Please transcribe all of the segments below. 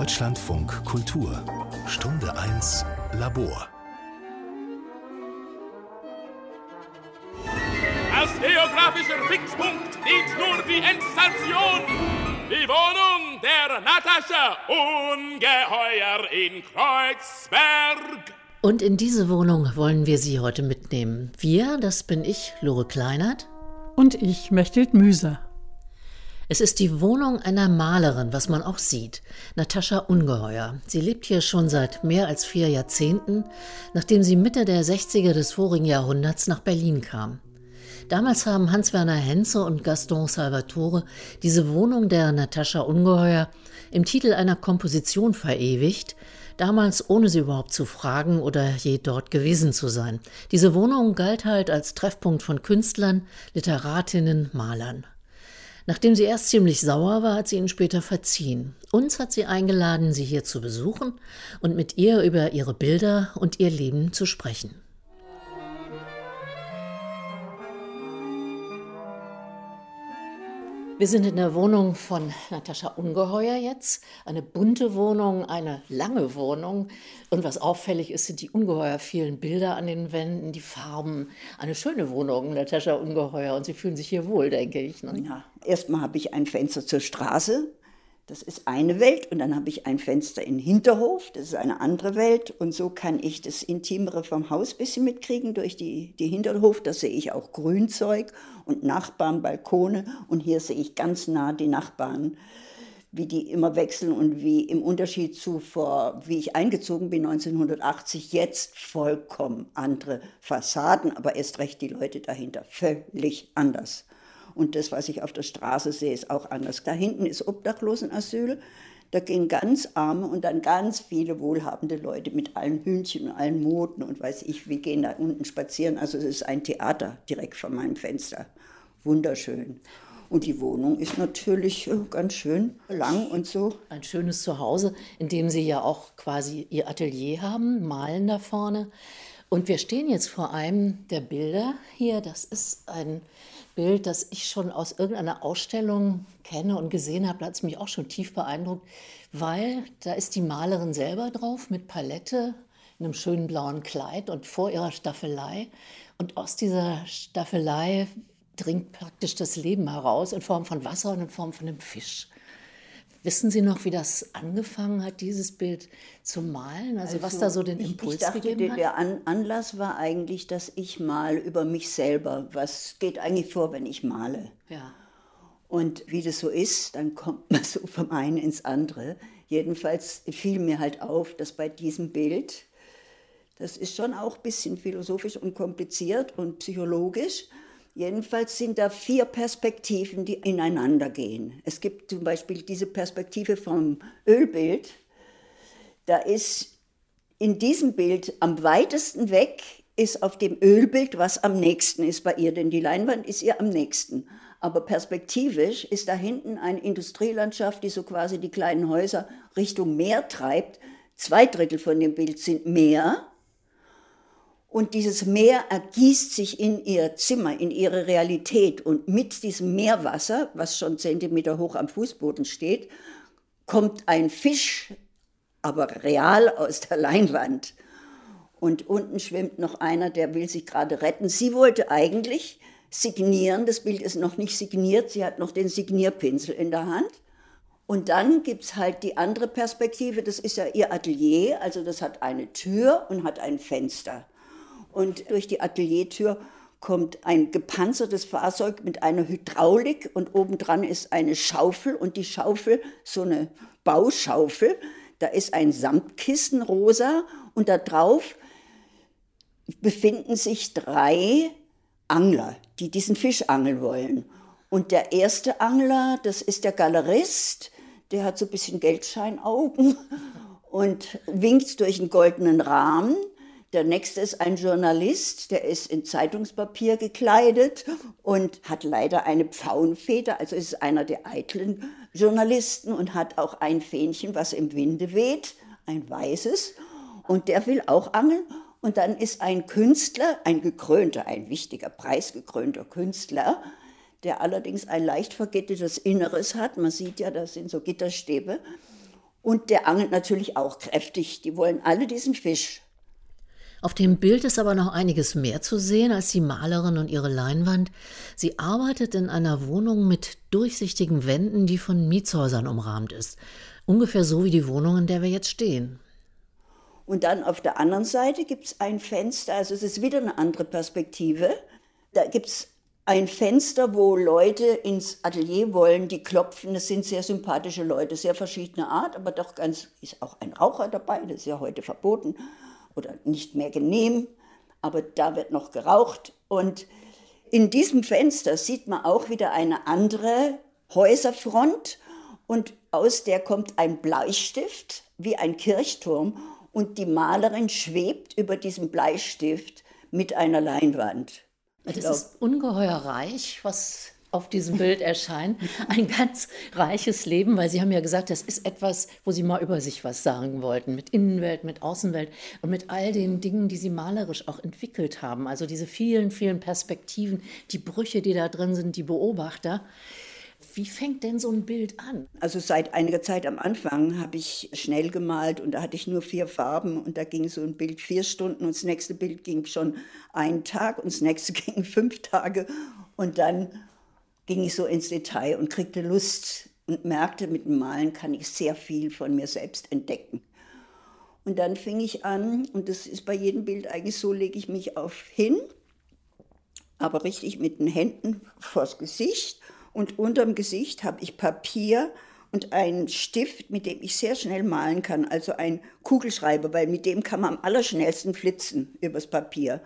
Deutschlandfunk Kultur Stunde 1 Labor Als geografischer Fixpunkt dient nur die Endstation. Die Wohnung der Natascha Ungeheuer in Kreuzberg. Und in diese Wohnung wollen wir Sie heute mitnehmen. Wir, das bin ich, Lore Kleinert. Und ich, Mechthild Müser. Es ist die Wohnung einer Malerin, was man auch sieht. Natascha Ungeheuer. Sie lebt hier schon seit mehr als vier Jahrzehnten, nachdem sie Mitte der 60er des vorigen Jahrhunderts nach Berlin kam. Damals haben Hans-Werner Henze und Gaston Salvatore diese Wohnung der Natascha Ungeheuer im Titel einer Komposition verewigt, damals ohne sie überhaupt zu fragen oder je dort gewesen zu sein. Diese Wohnung galt halt als Treffpunkt von Künstlern, Literatinnen, Malern. Nachdem sie erst ziemlich sauer war, hat sie ihn später verziehen. Uns hat sie eingeladen, sie hier zu besuchen und mit ihr über ihre Bilder und ihr Leben zu sprechen. Wir sind in der Wohnung von Natascha Ungeheuer jetzt. Eine bunte Wohnung, eine lange Wohnung. Und was auffällig ist, sind die ungeheuer vielen Bilder an den Wänden, die Farben. Eine schöne Wohnung, Natascha Ungeheuer. Und Sie fühlen sich hier wohl, denke ich. Ne? Ja, erstmal habe ich ein Fenster zur Straße. Das ist eine Welt und dann habe ich ein Fenster in den Hinterhof, das ist eine andere Welt und so kann ich das Intimere vom Haus ein bisschen mitkriegen durch die, die Hinterhof. Da sehe ich auch Grünzeug und Nachbarn, Balkone und hier sehe ich ganz nah die Nachbarn, wie die immer wechseln und wie im Unterschied zu vor, wie ich eingezogen bin 1980, jetzt vollkommen andere Fassaden, aber erst recht die Leute dahinter, völlig anders. Und das, was ich auf der Straße sehe, ist auch anders. Da hinten ist Obdachlosenasyl. Da gehen ganz arme und dann ganz viele wohlhabende Leute mit allen Hühnchen und allen Moden und weiß ich, wir gehen da unten spazieren. Also es ist ein Theater direkt vor meinem Fenster. Wunderschön. Und die Wohnung ist natürlich äh, ganz schön lang und so. Ein schönes Zuhause, in dem Sie ja auch quasi Ihr Atelier haben, malen da vorne. Und wir stehen jetzt vor einem der Bilder hier. Das ist ein Bild, das ich schon aus irgendeiner Ausstellung kenne und gesehen habe, hat es mich auch schon tief beeindruckt, weil da ist die Malerin selber drauf mit Palette, in einem schönen blauen Kleid und vor ihrer Staffelei. Und aus dieser Staffelei dringt praktisch das Leben heraus in Form von Wasser und in Form von einem Fisch. Wissen Sie noch, wie das angefangen hat, dieses Bild zu malen? Also, also was da so den Impuls ich, ich dachte, gegeben hat? Der An Anlass war eigentlich, dass ich mal über mich selber, was geht eigentlich vor, wenn ich male? Ja. Und wie das so ist, dann kommt man so vom einen ins andere. Jedenfalls fiel mir halt auf, dass bei diesem Bild, das ist schon auch ein bisschen philosophisch und kompliziert und psychologisch, Jedenfalls sind da vier Perspektiven, die ineinander gehen. Es gibt zum Beispiel diese Perspektive vom Ölbild. Da ist in diesem Bild am weitesten weg ist auf dem Ölbild, was am nächsten ist bei ihr, denn die Leinwand ist ihr am nächsten. Aber perspektivisch ist da hinten eine Industrielandschaft, die so quasi die kleinen Häuser Richtung Meer treibt. Zwei Drittel von dem Bild sind Meer und dieses Meer ergießt sich in ihr Zimmer, in ihre Realität. Und mit diesem Meerwasser, was schon Zentimeter hoch am Fußboden steht, kommt ein Fisch, aber real aus der Leinwand. Und unten schwimmt noch einer, der will sich gerade retten. Sie wollte eigentlich signieren. Das Bild ist noch nicht signiert. Sie hat noch den Signierpinsel in der Hand. Und dann gibt es halt die andere Perspektive. Das ist ja ihr Atelier. Also das hat eine Tür und hat ein Fenster. Und durch die Ateliertür kommt ein gepanzertes Fahrzeug mit einer Hydraulik und obendran ist eine Schaufel und die Schaufel, so eine Bauschaufel, da ist ein Samtkissen rosa und da drauf befinden sich drei Angler, die diesen Fisch angeln wollen. Und der erste Angler, das ist der Galerist, der hat so ein bisschen Geldscheinaugen und winkt durch einen goldenen Rahmen. Der nächste ist ein Journalist, der ist in Zeitungspapier gekleidet und hat leider eine Pfauenfeder, also ist einer der eitlen Journalisten und hat auch ein Fähnchen, was im Winde weht, ein weißes. Und der will auch angeln. Und dann ist ein Künstler, ein gekrönter, ein wichtiger, preisgekrönter Künstler, der allerdings ein leicht vergittertes Inneres hat. Man sieht ja, das sind so Gitterstäbe. Und der angelt natürlich auch kräftig. Die wollen alle diesen Fisch. Auf dem Bild ist aber noch einiges mehr zu sehen als die Malerin und ihre Leinwand. Sie arbeitet in einer Wohnung mit durchsichtigen Wänden, die von Mietshäusern umrahmt ist. Ungefähr so wie die Wohnung, in der wir jetzt stehen. Und dann auf der anderen Seite gibt es ein Fenster, also es ist wieder eine andere Perspektive. Da gibt es ein Fenster, wo Leute ins Atelier wollen, die klopfen. Das sind sehr sympathische Leute, sehr verschiedener Art, aber doch ganz, ist auch ein Raucher dabei, das ist ja heute verboten oder nicht mehr genehm, aber da wird noch geraucht. Und in diesem Fenster sieht man auch wieder eine andere Häuserfront und aus der kommt ein Bleistift wie ein Kirchturm und die Malerin schwebt über diesem Bleistift mit einer Leinwand. Das glaub, ist ungeheuer reich, was auf diesem Bild erscheint. Ein ganz reiches Leben, weil Sie haben ja gesagt, das ist etwas, wo Sie mal über sich was sagen wollten, mit Innenwelt, mit Außenwelt und mit all den Dingen, die Sie malerisch auch entwickelt haben. Also diese vielen, vielen Perspektiven, die Brüche, die da drin sind, die Beobachter. Wie fängt denn so ein Bild an? Also seit einiger Zeit am Anfang habe ich schnell gemalt und da hatte ich nur vier Farben und da ging so ein Bild vier Stunden und das nächste Bild ging schon einen Tag und das nächste ging fünf Tage und dann ging ich so ins Detail und kriegte Lust und merkte, mit dem Malen kann ich sehr viel von mir selbst entdecken. Und dann fing ich an, und das ist bei jedem Bild eigentlich so, lege ich mich auf hin, aber richtig mit den Händen vors Gesicht und unterm Gesicht habe ich Papier und einen Stift, mit dem ich sehr schnell malen kann, also ein Kugelschreiber, weil mit dem kann man am allerschnellsten flitzen übers Papier.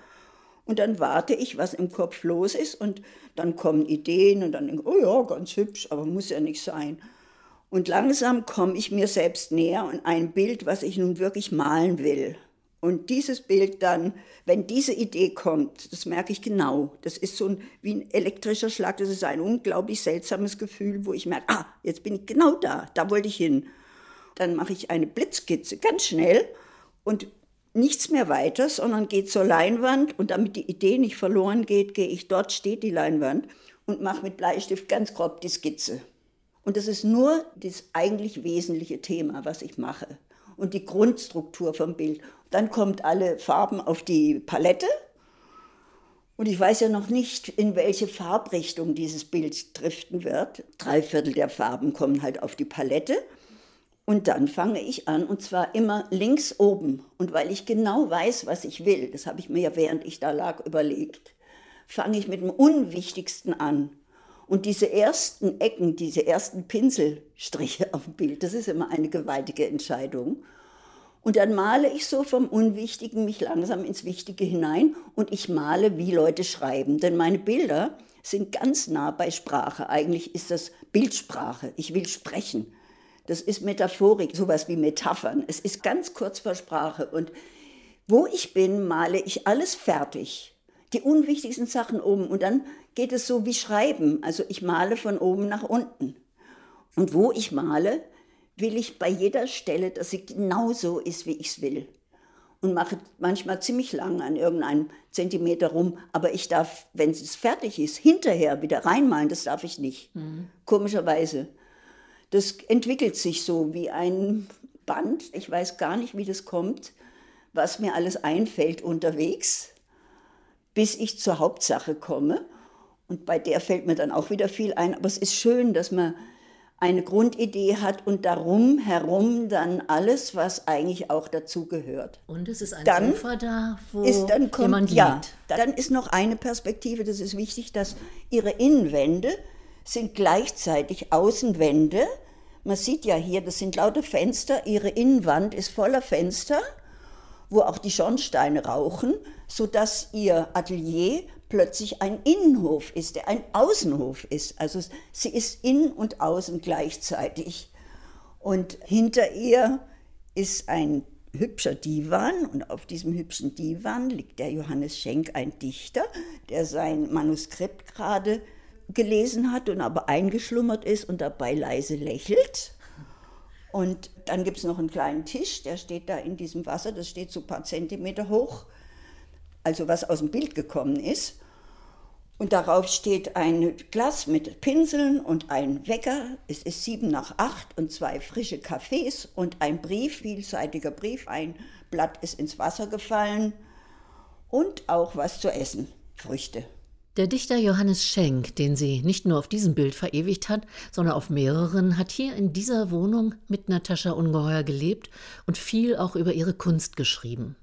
Und dann warte ich, was im Kopf los ist und dann kommen Ideen und dann denke ich, oh ja, ganz hübsch, aber muss ja nicht sein. Und langsam komme ich mir selbst näher und ein Bild, was ich nun wirklich malen will. Und dieses Bild dann, wenn diese Idee kommt, das merke ich genau. Das ist so ein, wie ein elektrischer Schlag. Das ist ein unglaublich seltsames Gefühl, wo ich merke, ah, jetzt bin ich genau da, da wollte ich hin. Dann mache ich eine Blitzskizze ganz schnell und nichts mehr weiter, sondern gehe zur Leinwand und damit die Idee nicht verloren geht, gehe ich dort, steht die Leinwand und mache mit Bleistift ganz grob die Skizze. Und das ist nur das eigentlich wesentliche Thema, was ich mache und die Grundstruktur vom Bild. Dann kommt alle Farben auf die Palette und ich weiß ja noch nicht, in welche Farbrichtung dieses Bild driften wird. Drei Viertel der Farben kommen halt auf die Palette. Und dann fange ich an, und zwar immer links oben. Und weil ich genau weiß, was ich will, das habe ich mir ja während ich da lag überlegt, fange ich mit dem Unwichtigsten an. Und diese ersten Ecken, diese ersten Pinselstriche auf dem Bild, das ist immer eine gewaltige Entscheidung. Und dann male ich so vom Unwichtigen mich langsam ins Wichtige hinein und ich male, wie Leute schreiben. Denn meine Bilder sind ganz nah bei Sprache. Eigentlich ist das Bildsprache. Ich will sprechen. Das ist Metaphorik, sowas wie Metaphern. Es ist ganz kurz vor Sprache. Und wo ich bin, male ich alles fertig die unwichtigsten Sachen oben und dann geht es so wie Schreiben. Also ich male von oben nach unten. Und wo ich male, will ich bei jeder Stelle, dass sie genau so ist, wie ich es will. Und mache manchmal ziemlich lang an irgendeinem Zentimeter rum. Aber ich darf, wenn es fertig ist, hinterher wieder reinmalen, das darf ich nicht. Mhm. Komischerweise. Das entwickelt sich so wie ein Band. Ich weiß gar nicht, wie das kommt, was mir alles einfällt unterwegs bis ich zur Hauptsache komme. Und bei der fällt mir dann auch wieder viel ein. Aber es ist schön, dass man eine Grundidee hat und darum herum dann alles, was eigentlich auch dazu gehört. Und es ist ein dann Sofa da, wo ist, dann kommt, jemand liegt. Ja, dann ist noch eine Perspektive, das ist wichtig, dass ihre Innenwände sind gleichzeitig Außenwände. Man sieht ja hier, das sind lauter Fenster, ihre Innenwand ist voller Fenster wo auch die Schornsteine rauchen, sodass ihr Atelier plötzlich ein Innenhof ist, der ein Außenhof ist. Also sie ist innen und außen gleichzeitig. Und hinter ihr ist ein hübscher Divan und auf diesem hübschen Divan liegt der Johannes Schenk, ein Dichter, der sein Manuskript gerade gelesen hat und aber eingeschlummert ist und dabei leise lächelt. Und dann gibt es noch einen kleinen Tisch, der steht da in diesem Wasser, das steht so ein paar Zentimeter hoch, also was aus dem Bild gekommen ist. Und darauf steht ein Glas mit Pinseln und ein Wecker. Es ist sieben nach acht und zwei frische Kaffees und ein Brief, vielseitiger Brief. Ein Blatt ist ins Wasser gefallen und auch was zu essen, Früchte. Der Dichter Johannes Schenk, den sie nicht nur auf diesem Bild verewigt hat, sondern auf mehreren, hat hier in dieser Wohnung mit Natascha Ungeheuer gelebt und viel auch über ihre Kunst geschrieben.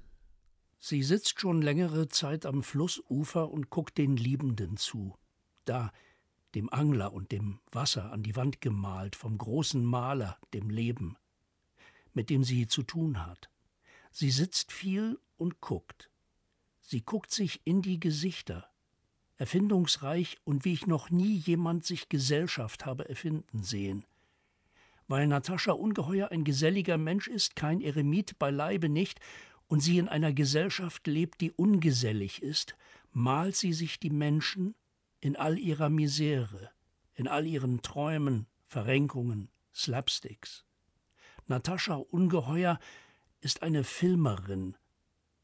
Sie sitzt schon längere Zeit am Flussufer und guckt den Liebenden zu. Da, dem Angler und dem Wasser an die Wand gemalt, vom großen Maler, dem Leben, mit dem sie zu tun hat. Sie sitzt viel und guckt. Sie guckt sich in die Gesichter, erfindungsreich und wie ich noch nie jemand sich Gesellschaft habe erfinden sehen. Weil Natascha ungeheuer ein geselliger Mensch ist, kein Eremit beileibe nicht, und sie in einer Gesellschaft lebt, die ungesellig ist, malt sie sich die Menschen in all ihrer Misere, in all ihren Träumen, Verrenkungen, Slapsticks. Natascha Ungeheuer ist eine Filmerin,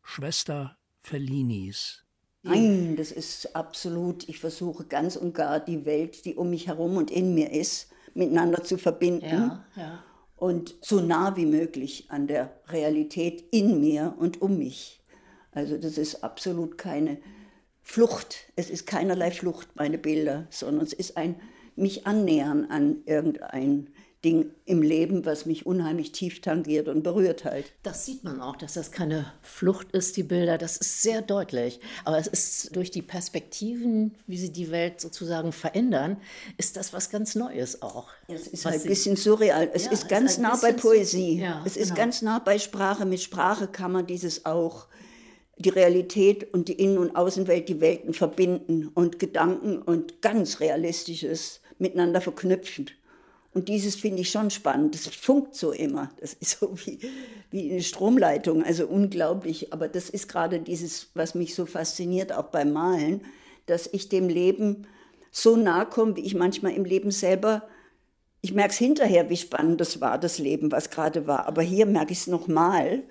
Schwester Fellinis, Nein, das ist absolut, ich versuche ganz und gar die Welt, die um mich herum und in mir ist, miteinander zu verbinden. Ja, ja. Und so nah wie möglich an der Realität in mir und um mich. Also das ist absolut keine Flucht. Es ist keinerlei Flucht, meine Bilder, sondern es ist ein mich annähern an irgendein Ding im Leben, was mich unheimlich tief tangiert und berührt halt. Das sieht man auch, dass das keine Flucht ist, die Bilder. Das ist sehr deutlich. Aber es ist durch die Perspektiven, wie sie die Welt sozusagen verändern, ist das was ganz Neues auch. Es ist halt ein bisschen surreal. Es Ja, ist ganz ist nah bei Poesie. ja, es ist genau. ganz nah bei Sprache. Mit Sprache kann man dieses auch die Realität und die Innen- und Außenwelt, die Welten verbinden und Gedanken und ganz Realistisches miteinander verknüpfen. Und dieses finde ich schon spannend. Das funkt so immer. Das ist so wie, wie eine Stromleitung, also unglaublich. Aber das ist gerade dieses, was mich so fasziniert, auch beim Malen, dass ich dem Leben so nahe komme, wie ich manchmal im Leben selber ich merke es hinterher, wie spannend das war, das Leben, was gerade war. Aber hier merke ich es nochmal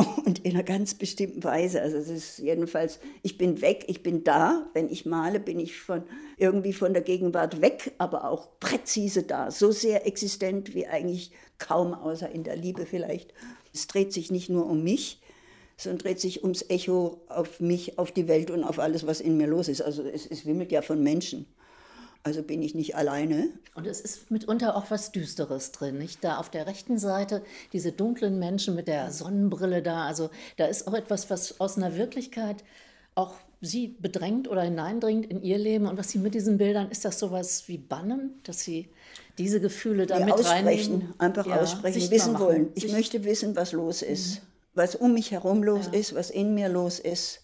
und in einer ganz bestimmten Weise. Also es ist jedenfalls, ich bin weg, ich bin da. Wenn ich male, bin ich von, irgendwie von der Gegenwart weg, aber auch präzise da. So sehr existent wie eigentlich kaum, außer in der Liebe vielleicht. Es dreht sich nicht nur um mich, sondern dreht sich ums Echo auf mich, auf die Welt und auf alles, was in mir los ist. Also es, es wimmelt ja von Menschen. Also bin ich nicht alleine. Und es ist mitunter auch was Düsteres drin, nicht? Da auf der rechten Seite diese dunklen Menschen mit der Sonnenbrille da, also da ist auch etwas, was aus einer Wirklichkeit auch sie bedrängt oder hineindringt in ihr Leben. Und was sie mit diesen Bildern, ist das sowas wie Bannen, dass sie diese Gefühle da Ja, mit aussprechen, einfach Ja, aussprechen, wissen machen. wollen. Ich Sich- möchte wissen, was los ist, was um mich herum los ist, was in mir los ist.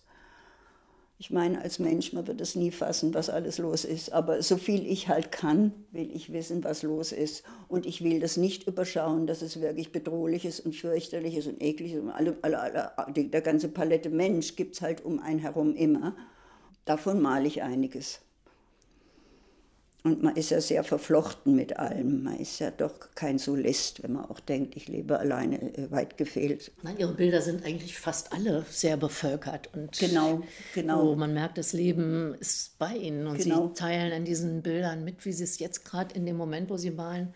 Ich meine, als Mensch, man wird es nie fassen, was alles los ist. Aber so viel ich halt kann, will ich wissen, was los ist. Und ich will das nicht überschauen, dass es wirklich bedrohlich ist und fürchterlich ist und eklig ist. Und alle, alle, alle, die, der ganze Palette Mensch gibt es halt um einen herum immer. Davon male ich einiges. Und man ist ja sehr verflochten mit allem. Man ist ja doch kein Solist, wenn man auch denkt, ich lebe alleine, äh, weit gefehlt. Nein, ihre Bilder sind eigentlich fast alle sehr bevölkert und Genau, genau. Wo man merkt, das Leben ist bei ihnen und Genau. sie teilen in diesen Bildern mit, wie sie es jetzt gerade in dem Moment, wo sie malen,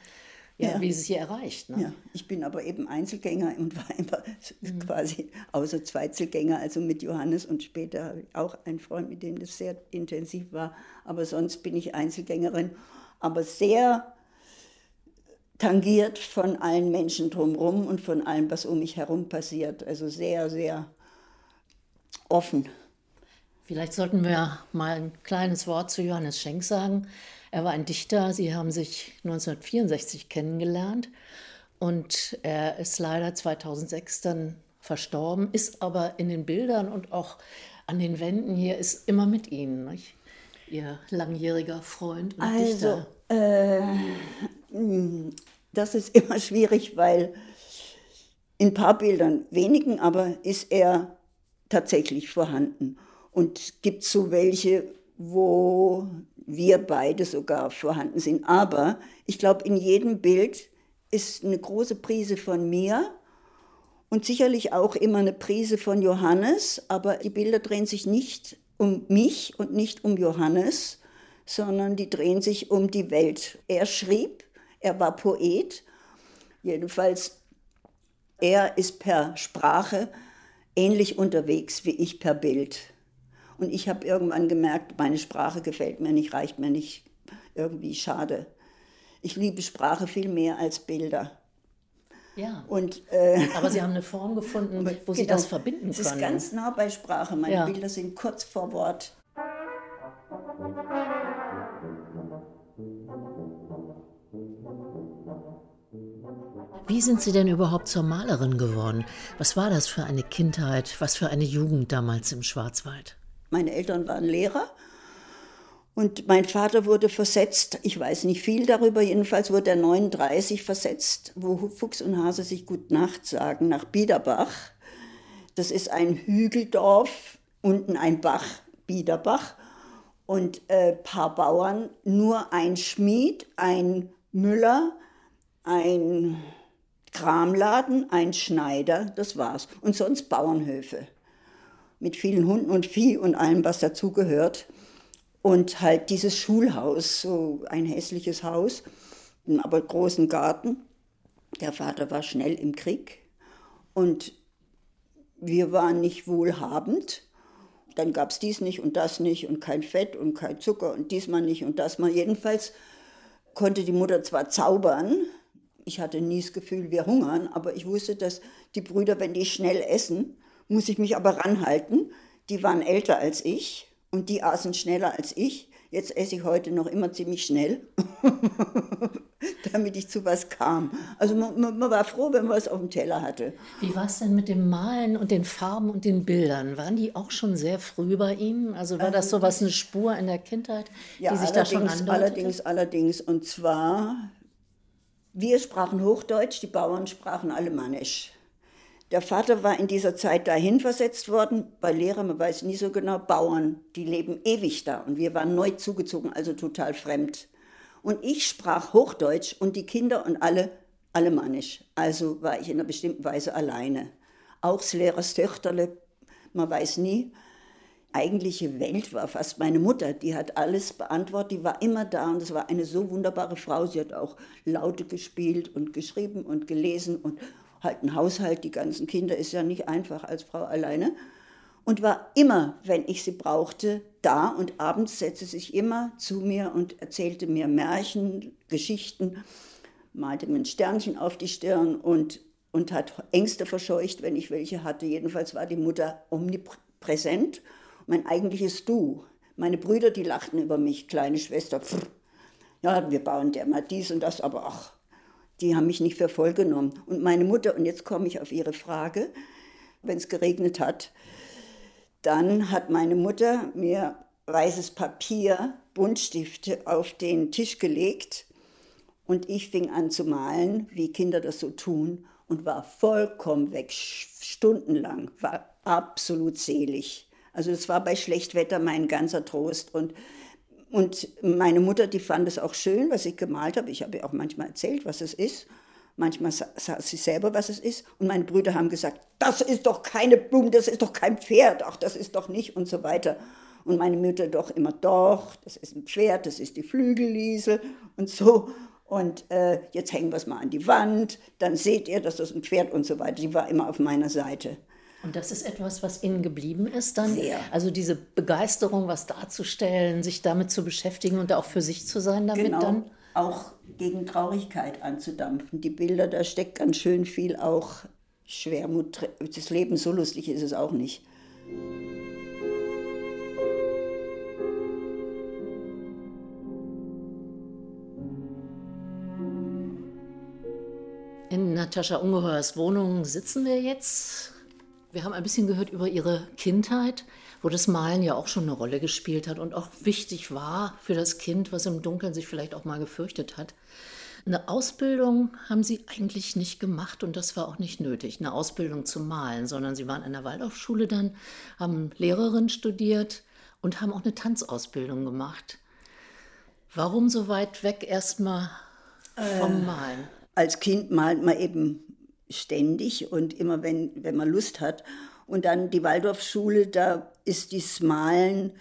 ja, Ja. wie sie es hier erreicht. Ne? Ja, ich bin aber eben Einzelgänger und war immer Mhm. quasi außer Zweizelgänger, also mit Johannes und später auch einen Freund, mit dem das sehr intensiv war. Aber sonst bin ich Einzelgängerin, aber sehr tangiert von allen Menschen drumherum und von allem, was um mich herum passiert. Also sehr, sehr offen. Vielleicht sollten wir mal ein kleines Wort zu Johannes Schenk sagen. Er war ein Dichter, sie haben sich 1964 kennengelernt und er ist leider 2006 dann verstorben, ist aber in den Bildern und auch an den Wänden hier ist immer mit Ihnen, nicht? Ihr langjähriger Freund und Also, Dichter. Das ist immer schwierig, weil in ein paar Bildern, wenigen aber, ist er tatsächlich vorhanden. Und gibt so welche, wo wir beide sogar vorhanden sind. Aber ich glaube, in jedem Bild ist eine große Prise von mir und sicherlich auch immer eine Prise von Johannes, aber die Bilder drehen sich nicht um mich und nicht um Johannes, sondern die drehen sich um die Welt. Er schrieb, er war Poet, jedenfalls er ist per Sprache ähnlich unterwegs wie ich per Bild. Und ich habe irgendwann gemerkt, meine Sprache gefällt mir nicht, reicht mir nicht, irgendwie schade. Ich liebe Sprache viel mehr als Bilder. Ja. Und, äh, Aber Sie haben eine Form gefunden, wo Sie genau, das verbinden können. Es ist ganz nah bei Sprache. Meine Ja. Bilder sind kurz vor Wort. Wie sind Sie denn überhaupt zur Malerin geworden? Was war das für eine Kindheit, was für eine Jugend damals im Schwarzwald? Meine Eltern waren Lehrer. Und mein Vater wurde versetzt, ich weiß nicht viel darüber, jedenfalls wurde er 39 versetzt, wo Fuchs und Hase sich Gut Nacht sagen, nach Biederbach. Das ist ein Hügeldorf, unten ein Bach, Biederbach, und äh, paar Bauern, nur ein Schmied, ein Müller, ein Kramladen, ein Schneider, das war's. Und sonst Bauernhöfe mit vielen Hunden und Vieh und allem, was dazugehört. Und halt dieses Schulhaus, so ein hässliches Haus, aber großen Garten. Der Vater war schnell im Krieg und wir waren nicht wohlhabend. Dann gab es dies nicht und das nicht und kein Fett und kein Zucker und diesmal nicht und das mal. Jedenfalls konnte die Mutter zwar zaubern, ich hatte nie das Gefühl, wir hungern, aber ich wusste, dass die Brüder, wenn die schnell essen, muss ich mich aber ranhalten. Die waren älter als ich und die aßen schneller als ich. Jetzt esse ich heute noch immer ziemlich schnell, damit ich zu was kam. Also man, man, war froh, wenn man was auf dem Teller hatte. Wie war es denn mit dem Malen und den Farben und den Bildern? Waren die auch schon sehr früh bei Ihnen? Also war das so was eine Spur in der Kindheit, Ja, die sich da schon andeutete? allerdings, allerdings. Und zwar, wir sprachen Hochdeutsch, die Bauern sprachen Alemannisch. Der Vater war in dieser Zeit dahin versetzt worden, bei Lehrer, man weiß nie so genau, Bauern, die leben ewig da. Und wir waren neu zugezogen, also total fremd. Und ich sprach Hochdeutsch und die Kinder und alle Alemannisch. Also war ich in einer bestimmten Weise alleine. Auch Lehrers Töchterle, man weiß nie. Eigentliche Welt war fast meine Mutter, die hat alles beantwortet, die war immer da und es war eine so wunderbare Frau. Sie hat auch Laute gespielt und geschrieben und gelesen und halt ein Haushalt, die ganzen Kinder, ist ja nicht einfach als Frau alleine. Und war immer, wenn ich sie brauchte, da und abends setzte sich immer zu mir und erzählte mir Märchen, Geschichten, malte mir ein Sternchen auf die Stirn und, und hat Ängste verscheucht, wenn ich welche hatte. Jedenfalls war die Mutter omnipräsent. Mein eigentliches Du. Meine Brüder, die lachten über mich, kleine Schwester. Pff, ja, wir bauen der mal dies und das, aber ach, die haben mich nicht für voll genommen. Und meine Mutter, und jetzt komme ich auf Ihre Frage, wenn es geregnet hat, dann hat meine Mutter mir weißes Papier, Buntstifte auf den Tisch gelegt und ich fing an zu malen, wie Kinder das so tun und war vollkommen weg, stundenlang, war absolut selig. Also das war bei Schlechtwetter mein ganzer Trost und und meine Mutter, die fand es auch schön, was ich gemalt habe. Ich habe ihr auch manchmal erzählt, was es ist. Manchmal sah sie selber, was es ist. Und meine Brüder haben gesagt, das ist doch keine Blume, das ist doch kein Pferd, ach, das ist doch nicht und so weiter. Und meine Mutter doch immer, doch, das ist ein Pferd, das ist die Flügelliesel und so. Und äh, jetzt hängen wir es mal an die Wand, dann seht ihr, dass das ein Pferd und so weiter. Die war immer auf meiner Seite. Und das ist etwas, was Ihnen geblieben ist dann? Sehr. Also diese Begeisterung, was darzustellen, sich damit zu beschäftigen und auch für sich zu sein damit genau, dann? auch gegen Traurigkeit anzudampfen. Die Bilder, da steckt ganz schön viel auch Schwermut. Das Leben so lustig ist es auch nicht. In Natascha Ungeheuers Wohnung sitzen wir jetzt. Wir haben ein bisschen gehört über ihre Kindheit, wo das Malen ja auch schon eine Rolle gespielt hat und auch wichtig war für das Kind, was im Dunkeln sich vielleicht auch mal gefürchtet hat. Eine Ausbildung haben sie eigentlich nicht gemacht und das war auch nicht nötig, eine Ausbildung zum Malen, sondern sie waren an der Waldorfschule dann, haben Lehrerin studiert und haben auch eine Tanzausbildung gemacht. Warum so weit weg erstmal vom Malen? Als Kind malt man eben ständig und immer wenn, wenn man Lust hat. Und dann die Waldorfschule, da ist das Malen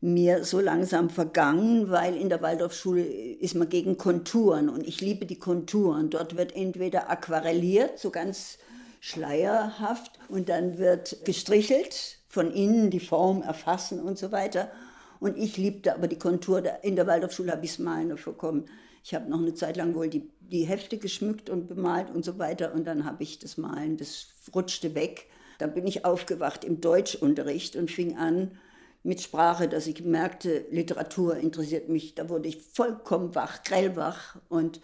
mir so langsam vergangen, weil in der Waldorfschule ist man gegen Konturen und ich liebe die Konturen. Dort wird entweder aquarelliert, so ganz schleierhaft, und dann wird gestrichelt, von innen die Form erfassen und so weiter. Und ich liebte aber die Kontur. In der Waldorfschule habe ich es malen bekommen. Ich habe noch eine Zeit lang wohl die, die Hefte geschmückt und bemalt und so weiter. Und dann habe ich das Malen, das rutschte weg. Dann bin ich aufgewacht im Deutschunterricht und fing an mit Sprache, dass ich merkte, Literatur interessiert mich. Da wurde ich vollkommen wach, grellwach. Und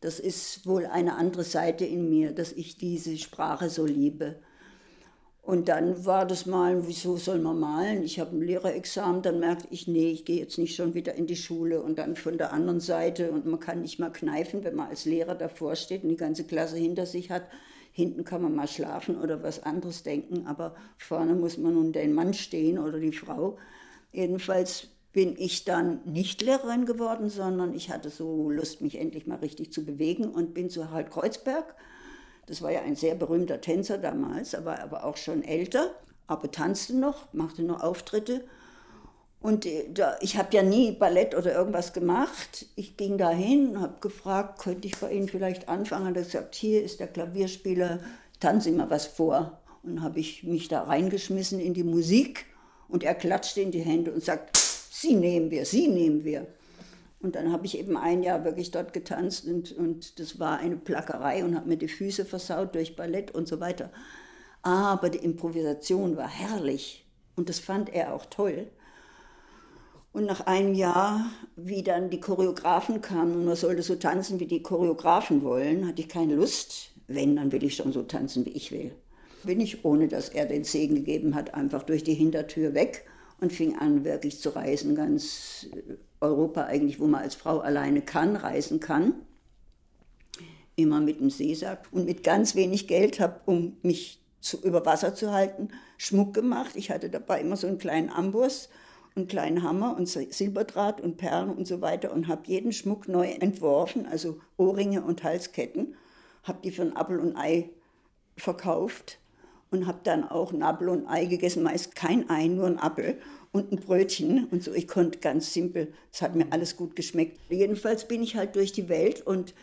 das ist wohl eine andere Seite in mir, dass ich diese Sprache so liebe. Und dann war das Malen, wieso soll man malen? Ich habe ein Lehrerexamen, dann merkte ich, nee, ich gehe jetzt nicht schon wieder in die Schule. Und dann von der anderen Seite, und man kann nicht mal kneifen, wenn man als Lehrer davor steht und die ganze Klasse hinter sich hat. Hinten kann man mal schlafen oder was anderes denken, aber vorne muss man nun den Mann stehen oder die Frau. Jedenfalls bin ich dann nicht Lehrerin geworden, sondern ich hatte so Lust, mich endlich mal richtig zu bewegen und bin zu Harald Kreuzberg das war ja ein sehr berühmter Tänzer damals, er war aber auch schon älter, aber tanzte noch, machte noch Auftritte. Und äh, da, ich habe ja nie Ballett oder irgendwas gemacht. Ich ging da hin, habe gefragt, könnte ich bei Ihnen vielleicht anfangen? Hat er gesagt, hier ist der Klavierspieler, tanzen Sie mal was vor. Und habe ich mich da reingeschmissen in die Musik und er klatschte in die Hände und sagt, Sie nehmen wir, Sie nehmen wir. Und dann habe ich eben ein Jahr wirklich dort getanzt und, und das war eine Plackerei und habe mir die Füße versaut durch Ballett und so weiter. Aber die Improvisation war herrlich und das fand er auch toll. Und nach einem Jahr, wie dann die Choreografen kamen und man sollte so tanzen, wie die Choreografen wollen, hatte ich keine Lust. Wenn, dann will ich schon so tanzen, wie ich will. Bin ich, ohne dass er den Segen gegeben hat, einfach durch die Hintertür weg und fing an, wirklich zu reisen, ganz Europa eigentlich, wo man als Frau alleine kann, reisen kann. Immer mit dem Seesack und mit ganz wenig Geld habe, um mich zu, über Wasser zu halten, Schmuck gemacht. Ich hatte dabei immer so einen kleinen Amboss, einen kleinen Hammer und Silberdraht und Perlen und so weiter und habe jeden Schmuck neu entworfen, also Ohrringe und Halsketten, habe die für ein Apfel und Ei verkauft und habe dann auch ein Apfel und Ei gegessen, meist kein Ei, nur ein Apfel und ein Brötchen und so. Ich konnte ganz simpel, es hat mir alles gut geschmeckt. Jedenfalls bin ich halt durch die Welt und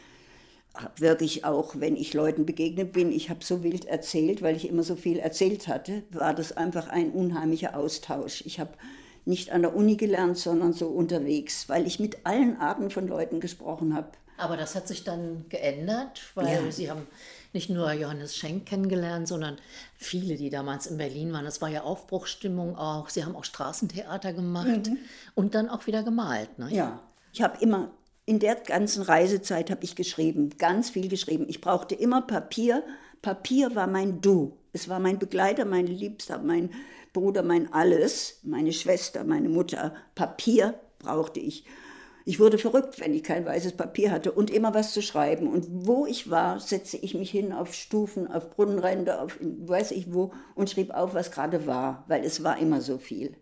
habe wirklich auch, wenn ich Leuten begegnet bin, ich habe so wild erzählt, weil ich immer so viel erzählt hatte, war das einfach ein unheimlicher Austausch. Ich habe nicht an der Uni gelernt, sondern so unterwegs, weil ich mit allen Arten von Leuten gesprochen habe. Aber das hat sich dann geändert, weil ja. Sie haben nicht nur Johannes Schenk kennengelernt, sondern viele, die damals in Berlin waren. Es war ja Aufbruchstimmung auch. Sie haben auch Straßentheater gemacht mhm. und dann auch wieder gemalt. Ne? Ja, ich habe immer in der ganzen Reisezeit habe ich geschrieben, ganz viel geschrieben. Ich brauchte immer Papier. Papier war mein Du. Es war mein Begleiter, mein Liebster, mein Bruder, mein Alles, meine Schwester, meine Mutter. Papier brauchte ich. Ich wurde verrückt, wenn ich kein weißes Papier hatte und immer was zu schreiben. Und wo ich war, setzte ich mich hin auf Stufen, auf Brunnenränder, auf weiß ich wo und schrieb auf, was gerade war, weil es war immer so viel.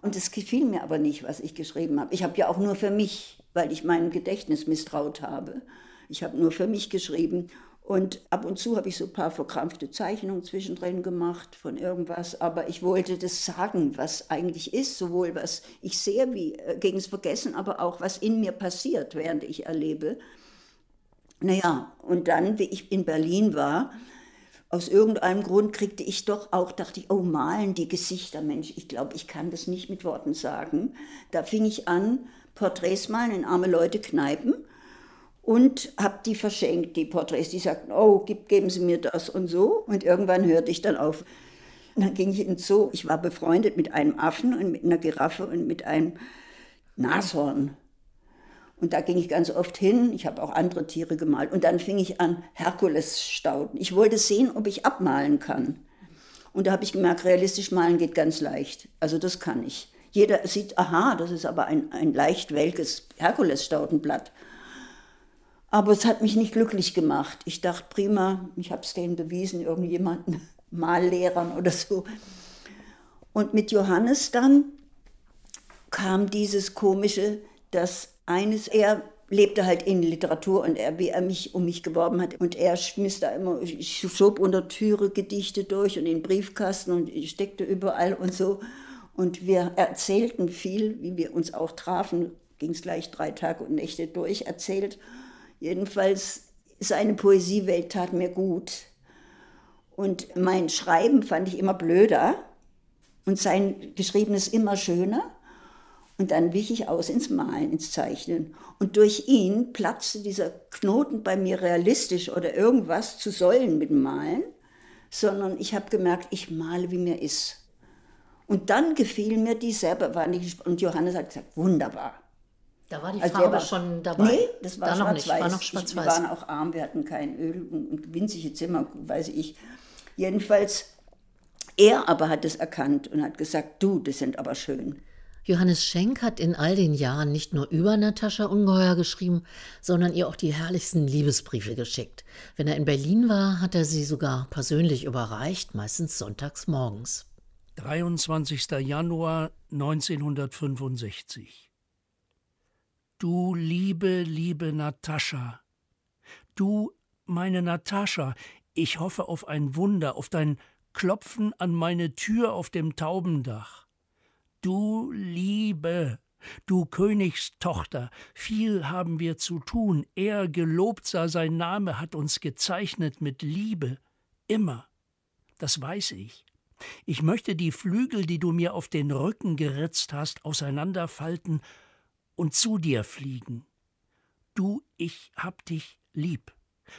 Und es gefiel mir aber nicht, was ich geschrieben habe. Ich habe ja auch nur für mich, weil ich meinem Gedächtnis misstraut habe. Ich habe nur für mich geschrieben und ab und zu habe ich so ein paar verkrampfte Zeichnungen zwischendrin gemacht von irgendwas, aber ich wollte das sagen, was eigentlich ist, sowohl was ich sehe wie äh, gegen das Vergessen, aber auch was in mir passiert, während ich erlebe. Naja, und dann, wie ich in Berlin war, aus irgendeinem Grund kriegte ich doch auch, dachte ich, oh, malen die Gesichter, Mensch, ich glaube, ich kann das nicht mit Worten sagen. Da fing ich an, Porträts malen in arme Leute Kneipen und habe die verschenkt, die Porträts. Die sagten, oh, geben Sie mir das und so. Und irgendwann hörte ich dann auf. Und dann ging ich ins Zoo. Ich war befreundet mit einem Affen und mit einer Giraffe und mit einem Nashorn. Und da ging ich ganz oft hin. Ich habe auch andere Tiere gemalt. Und dann fing ich an, Herkulesstauden. Ich wollte sehen, ob ich abmalen kann. Und da habe ich gemerkt, realistisch malen geht ganz leicht. Also das kann ich. Jeder sieht, aha, das ist aber ein, ein leicht welkes Herkulesstaudenblatt. Aber es hat mich nicht glücklich gemacht. Ich dachte, prima, ich habe es denen bewiesen, irgendjemanden, Mallehrern oder so. Und mit Johannes dann kam dieses komische, dass eines, er lebte halt in Literatur und er, wie er mich um mich geworben hat. Und er schmiss da immer, ich schob unter Türe Gedichte durch und in Briefkasten und ich steckte überall und so. Und wir erzählten viel, wie wir uns auch trafen, ging es gleich drei Tage und Nächte durch erzählt. Jedenfalls, seine Poesiewelt tat mir gut. Und mein Schreiben fand ich immer blöder und sein Geschriebenes immer schöner. Und dann wich ich aus ins Malen, ins Zeichnen. Und durch ihn platzte dieser Knoten bei mir realistisch oder irgendwas zu sollen mit dem Malen, sondern ich habe gemerkt, ich male, wie mir ist. Und dann gefiel mir die selber, und Johannes hat gesagt, wunderbar. Da war die also Farbe war, schon dabei. Nee, das war schwarz-weiß. War noch schwarz-weiß. Wir waren auch arm, wir hatten kein Öl und winzige Zimmer, weiß ich. Jedenfalls, er aber hat es erkannt und hat gesagt, du, das sind aber schön. Johannes Schenk hat in all den Jahren nicht nur über Natascha Ungeheuer geschrieben, sondern ihr auch die herrlichsten Liebesbriefe geschickt. Wenn er in Berlin war, hat er sie sogar persönlich überreicht, meistens sonntags morgens. 23. Januar 1965 Du liebe, liebe Natascha, du, meine Natascha, ich hoffe auf ein Wunder, auf dein Klopfen an meine Tür auf dem Taubendach. Du Liebe, du Königstochter, viel haben wir zu tun, er, gelobt sei sein Name, hat uns gezeichnet mit Liebe, immer. Das weiß ich. Ich möchte die Flügel, die du mir auf den Rücken geritzt hast, auseinanderfalten und zu dir fliegen. Du, ich hab dich lieb.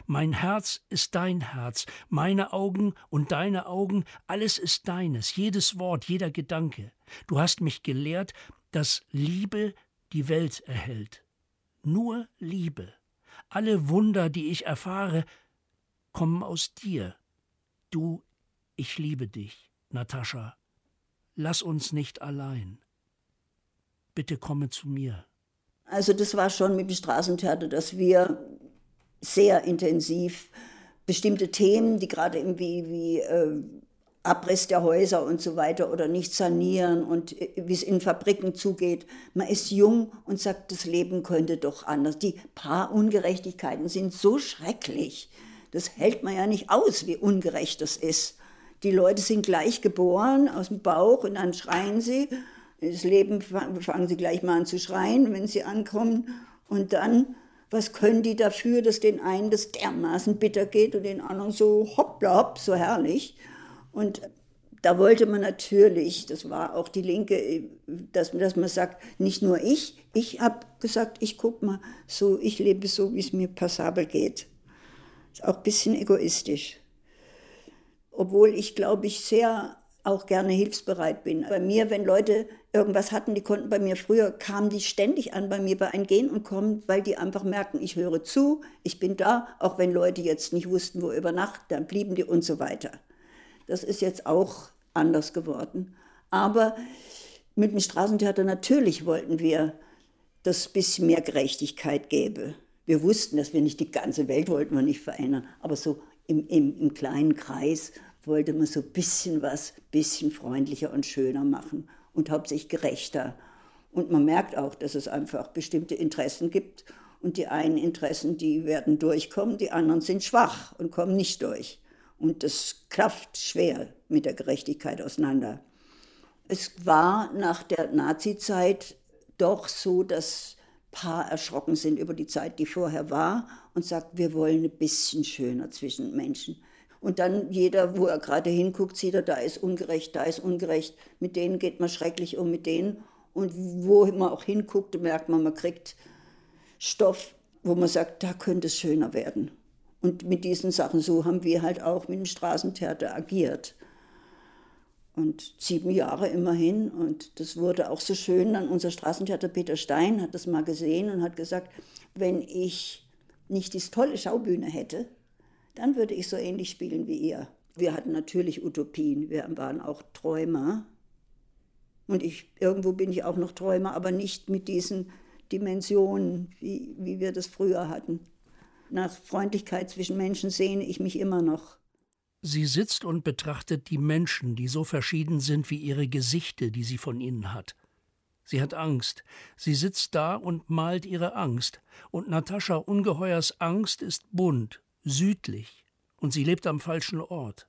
Mein Herz ist dein Herz, meine Augen und deine Augen, alles ist deines, jedes Wort, jeder Gedanke. Du hast mich gelehrt, dass Liebe die Welt erhält. Nur Liebe. Alle Wunder, die ich erfahre, kommen aus dir. Du, ich liebe dich, Natascha. Lass uns nicht allein. Bitte komme zu mir. Also das war schon mit dem Straßentheater, dass wir sehr intensiv bestimmte Themen, die gerade irgendwie wie äh, Abriss der Häuser und so weiter oder nicht sanieren und äh, wie es in Fabriken zugeht. Man ist jung und sagt, das Leben könnte doch anders. Die paar Ungerechtigkeiten sind so schrecklich. Das hält man ja nicht aus, wie ungerecht das ist. Die Leute sind gleich geboren aus dem Bauch und dann schreien sie. Das Leben fangen sie gleich mal an zu schreien, wenn sie ankommen. Und dann was können die dafür, dass den einen das dermaßen bitter geht und den anderen so hoppla hopp, so herrlich. Und da wollte man natürlich, das war auch die Linke, dass, dass man sagt, nicht nur ich, ich habe gesagt, ich guck mal, so, ich lebe so, wie es mir passabel geht. Ist auch ein bisschen egoistisch. Obwohl ich, glaube ich, sehr auch gerne hilfsbereit bin. Bei mir, wenn Leute irgendwas hatten, die konnten bei mir früher, kamen die ständig an bei mir bei ein Gehen und kommen, weil die einfach merken, ich höre zu, ich bin da, auch wenn Leute jetzt nicht wussten, wo über Nacht, dann blieben die und so weiter. Das ist jetzt auch anders geworden. Aber mit dem Straßentheater natürlich wollten wir, dass es ein bisschen mehr Gerechtigkeit gäbe. Wir wussten, dass wir nicht die ganze Welt wollten wir nicht verändern, aber so im, im, im kleinen Kreis wollte man so ein bisschen was, bisschen freundlicher und schöner machen und hauptsächlich gerechter. Und man merkt auch, dass es einfach bestimmte Interessen gibt und die einen Interessen, die werden durchkommen, die anderen sind schwach und kommen nicht durch. Und das klafft schwer mit der Gerechtigkeit auseinander. Es war nach der Nazizeit doch so, dass Paar erschrocken sind über die Zeit, die vorher war und sagt, wir wollen ein bisschen schöner zwischen Menschen. Und dann jeder, wo er gerade hinguckt, sieht er, da ist ungerecht, da ist ungerecht. Mit denen geht man schrecklich um, mit denen. Und wo man auch hinguckt, merkt man, man kriegt Stoff, wo man sagt, da könnte es schöner werden. Und mit diesen Sachen, so haben wir halt auch mit dem Straßentheater agiert. Und sieben Jahre immerhin. Und das wurde auch so schön. Dann unser Straßentheater Peter Stein hat das mal gesehen und hat gesagt, wenn ich nicht diese tolle Schaubühne hätte, dann würde ich so ähnlich spielen wie ihr. Wir hatten natürlich Utopien, wir waren auch Träumer. Und ich, irgendwo bin ich auch noch Träumer, aber nicht mit diesen Dimensionen, wie, wie wir das früher hatten. Nach Freundlichkeit zwischen Menschen sehne ich mich immer noch. Sie sitzt und betrachtet die Menschen, die so verschieden sind wie ihre Gesichte, die sie von ihnen hat. Sie hat Angst. Sie sitzt da und malt ihre Angst. Und Natascha Ungeheuers Angst ist bunt, südlich. Und sie lebt am falschen Ort.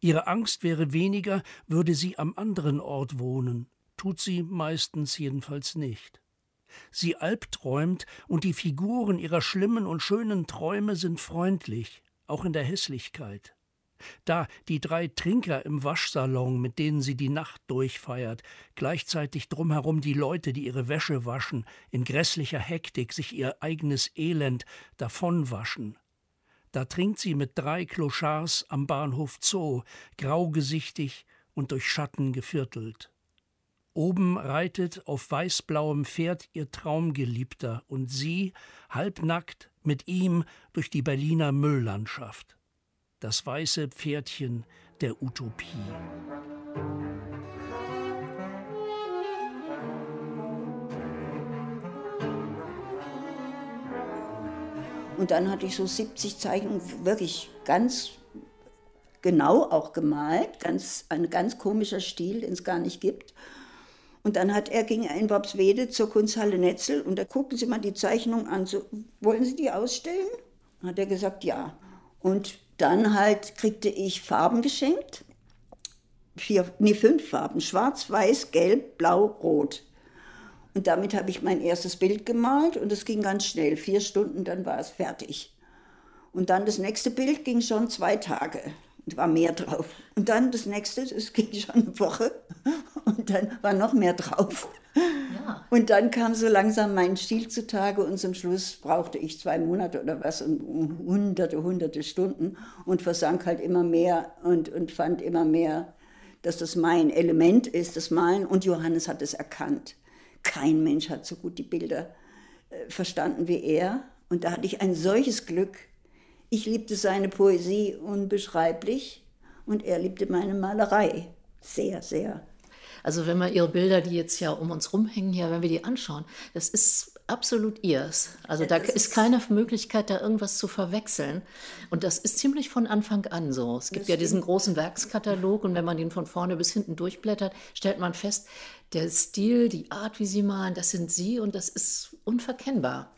Ihre Angst wäre weniger, würde sie am anderen Ort wohnen. Tut sie meistens jedenfalls nicht. Sie albträumt, und die Figuren ihrer schlimmen und schönen Träume sind freundlich, auch in der Hässlichkeit. Da die drei Trinker im Waschsalon, mit denen sie die Nacht durchfeiert, gleichzeitig drumherum die Leute, die ihre Wäsche waschen, in grässlicher Hektik sich ihr eigenes Elend davonwaschen. Da trinkt sie mit drei Clochards am Bahnhof Zoo, graugesichtig und durch Schatten geviertelt. Oben reitet auf weißblauem Pferd ihr Traumgeliebter und sie, halbnackt, mit ihm durch die Berliner Mülllandschaft. Das weiße Pferdchen der Utopie. Und dann hatte ich so 70 Zeichnungen wirklich ganz genau auch gemalt, ganz, ein ganz komischer Stil, den es gar nicht gibt. Und dann hat er, ging er in Worpswede zur Kunsthalle Netzel und da guckten Sie mal die Zeichnung an. So, wollen Sie die ausstellen? Hat er gesagt, ja. Und dann halt kriegte ich Farben geschenkt. Vier, nee, fünf Farben. Schwarz, Weiß, Gelb, Blau, Rot. Und damit habe ich mein erstes Bild gemalt und es ging ganz schnell. Vier Stunden, dann war es fertig. Und dann das nächste Bild ging schon zwei Tage und war mehr drauf. Und dann das nächste, es ging schon eine Woche und dann war noch mehr drauf. Ja. Und dann kam so langsam mein Stil zutage und zum Schluss brauchte ich zwei Monate oder was und hunderte, hunderte Stunden und versank halt immer mehr und, und fand immer mehr, dass das mein Element ist, das Malen. Und Johannes hat es erkannt. Kein Mensch hat so gut die Bilder äh, verstanden wie er. Und da hatte ich ein solches Glück, ich liebte seine Poesie unbeschreiblich und er liebte meine Malerei sehr, sehr. Also wenn wir Ihre Bilder, die jetzt ja um uns rumhängen, hier, wenn wir die anschauen, das ist absolut ihrs. Also da ist, ist keine Möglichkeit, da irgendwas zu verwechseln. Und das ist ziemlich von Anfang an so. Es gibt ja diesen großen Werkskatalog und wenn man den von vorne bis hinten durchblättert, stellt man fest, der Stil, die Art, wie Sie malen, das sind Sie und das ist unverkennbar.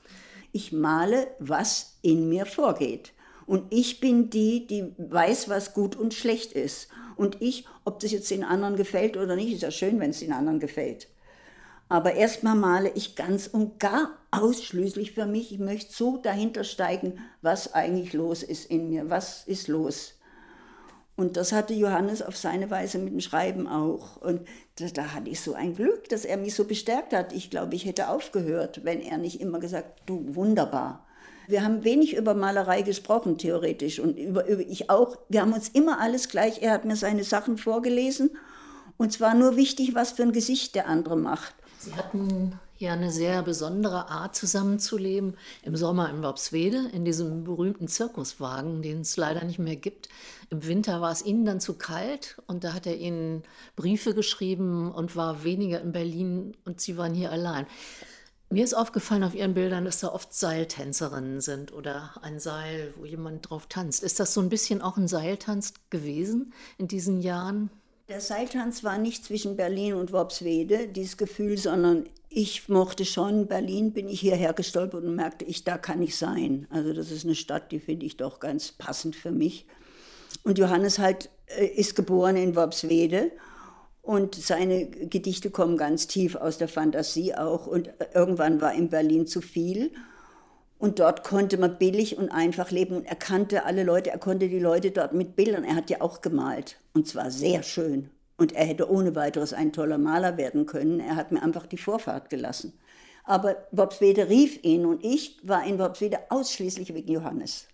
Ich male, was in mir vorgeht. Und ich bin die, die weiß, was gut und schlecht ist. Und ich, ob das jetzt den anderen gefällt oder nicht, ist ja schön, wenn es den anderen gefällt. Aber erstmal male ich ganz und gar ausschließlich für mich. Ich möchte so dahinter steigen, was eigentlich los ist in mir. Was ist los? Und das hatte Johannes auf seine Weise mit dem Schreiben auch. Und da, da, hatte ich so ein Glück, dass er mich so bestärkt hat. Ich glaube, ich hätte aufgehört, wenn er nicht immer gesagt, du wunderbar. Wir haben wenig über Malerei gesprochen, theoretisch, und über, über ich auch. Wir haben uns immer alles gleich, er hat mir seine Sachen vorgelesen. Und zwar nur wichtig, was für ein Gesicht der andere macht. Sie hatten ja eine sehr besondere Art zusammenzuleben. Im Sommer in Worpswede, in diesem berühmten Zirkuswagen, den es leider nicht mehr gibt. Im Winter war es Ihnen dann zu kalt und da hat er Ihnen Briefe geschrieben und war weniger in Berlin und Sie waren hier allein. Mir ist aufgefallen auf Ihren Bildern, dass da oft Seiltänzerinnen sind oder ein Seil, wo jemand drauf tanzt. Ist das so ein bisschen auch ein Seiltanz gewesen in diesen Jahren? Der Seiltanz war nicht zwischen Berlin und Worpswede, dieses Gefühl, sondern ich mochte schon, Berlin bin ich hierher gestolpert und merkte, ich, da kann ich sein. Also das ist eine Stadt, die finde ich doch ganz passend für mich. Und Johannes halt äh, ist geboren in Worpswede und seine Gedichte kommen ganz tief aus der Fantasie auch. Und irgendwann war in Berlin zu viel. Und dort konnte man billig und einfach leben. Und er kannte alle Leute, er konnte die Leute dort mit Bildern. Er hat ja auch gemalt. Und zwar sehr schön. Und er hätte ohne weiteres ein toller Maler werden können. Er hat mir einfach die Vorfahrt gelassen. Aber Worpswede rief ihn und ich war in Worpswede ausschließlich wegen Johannes.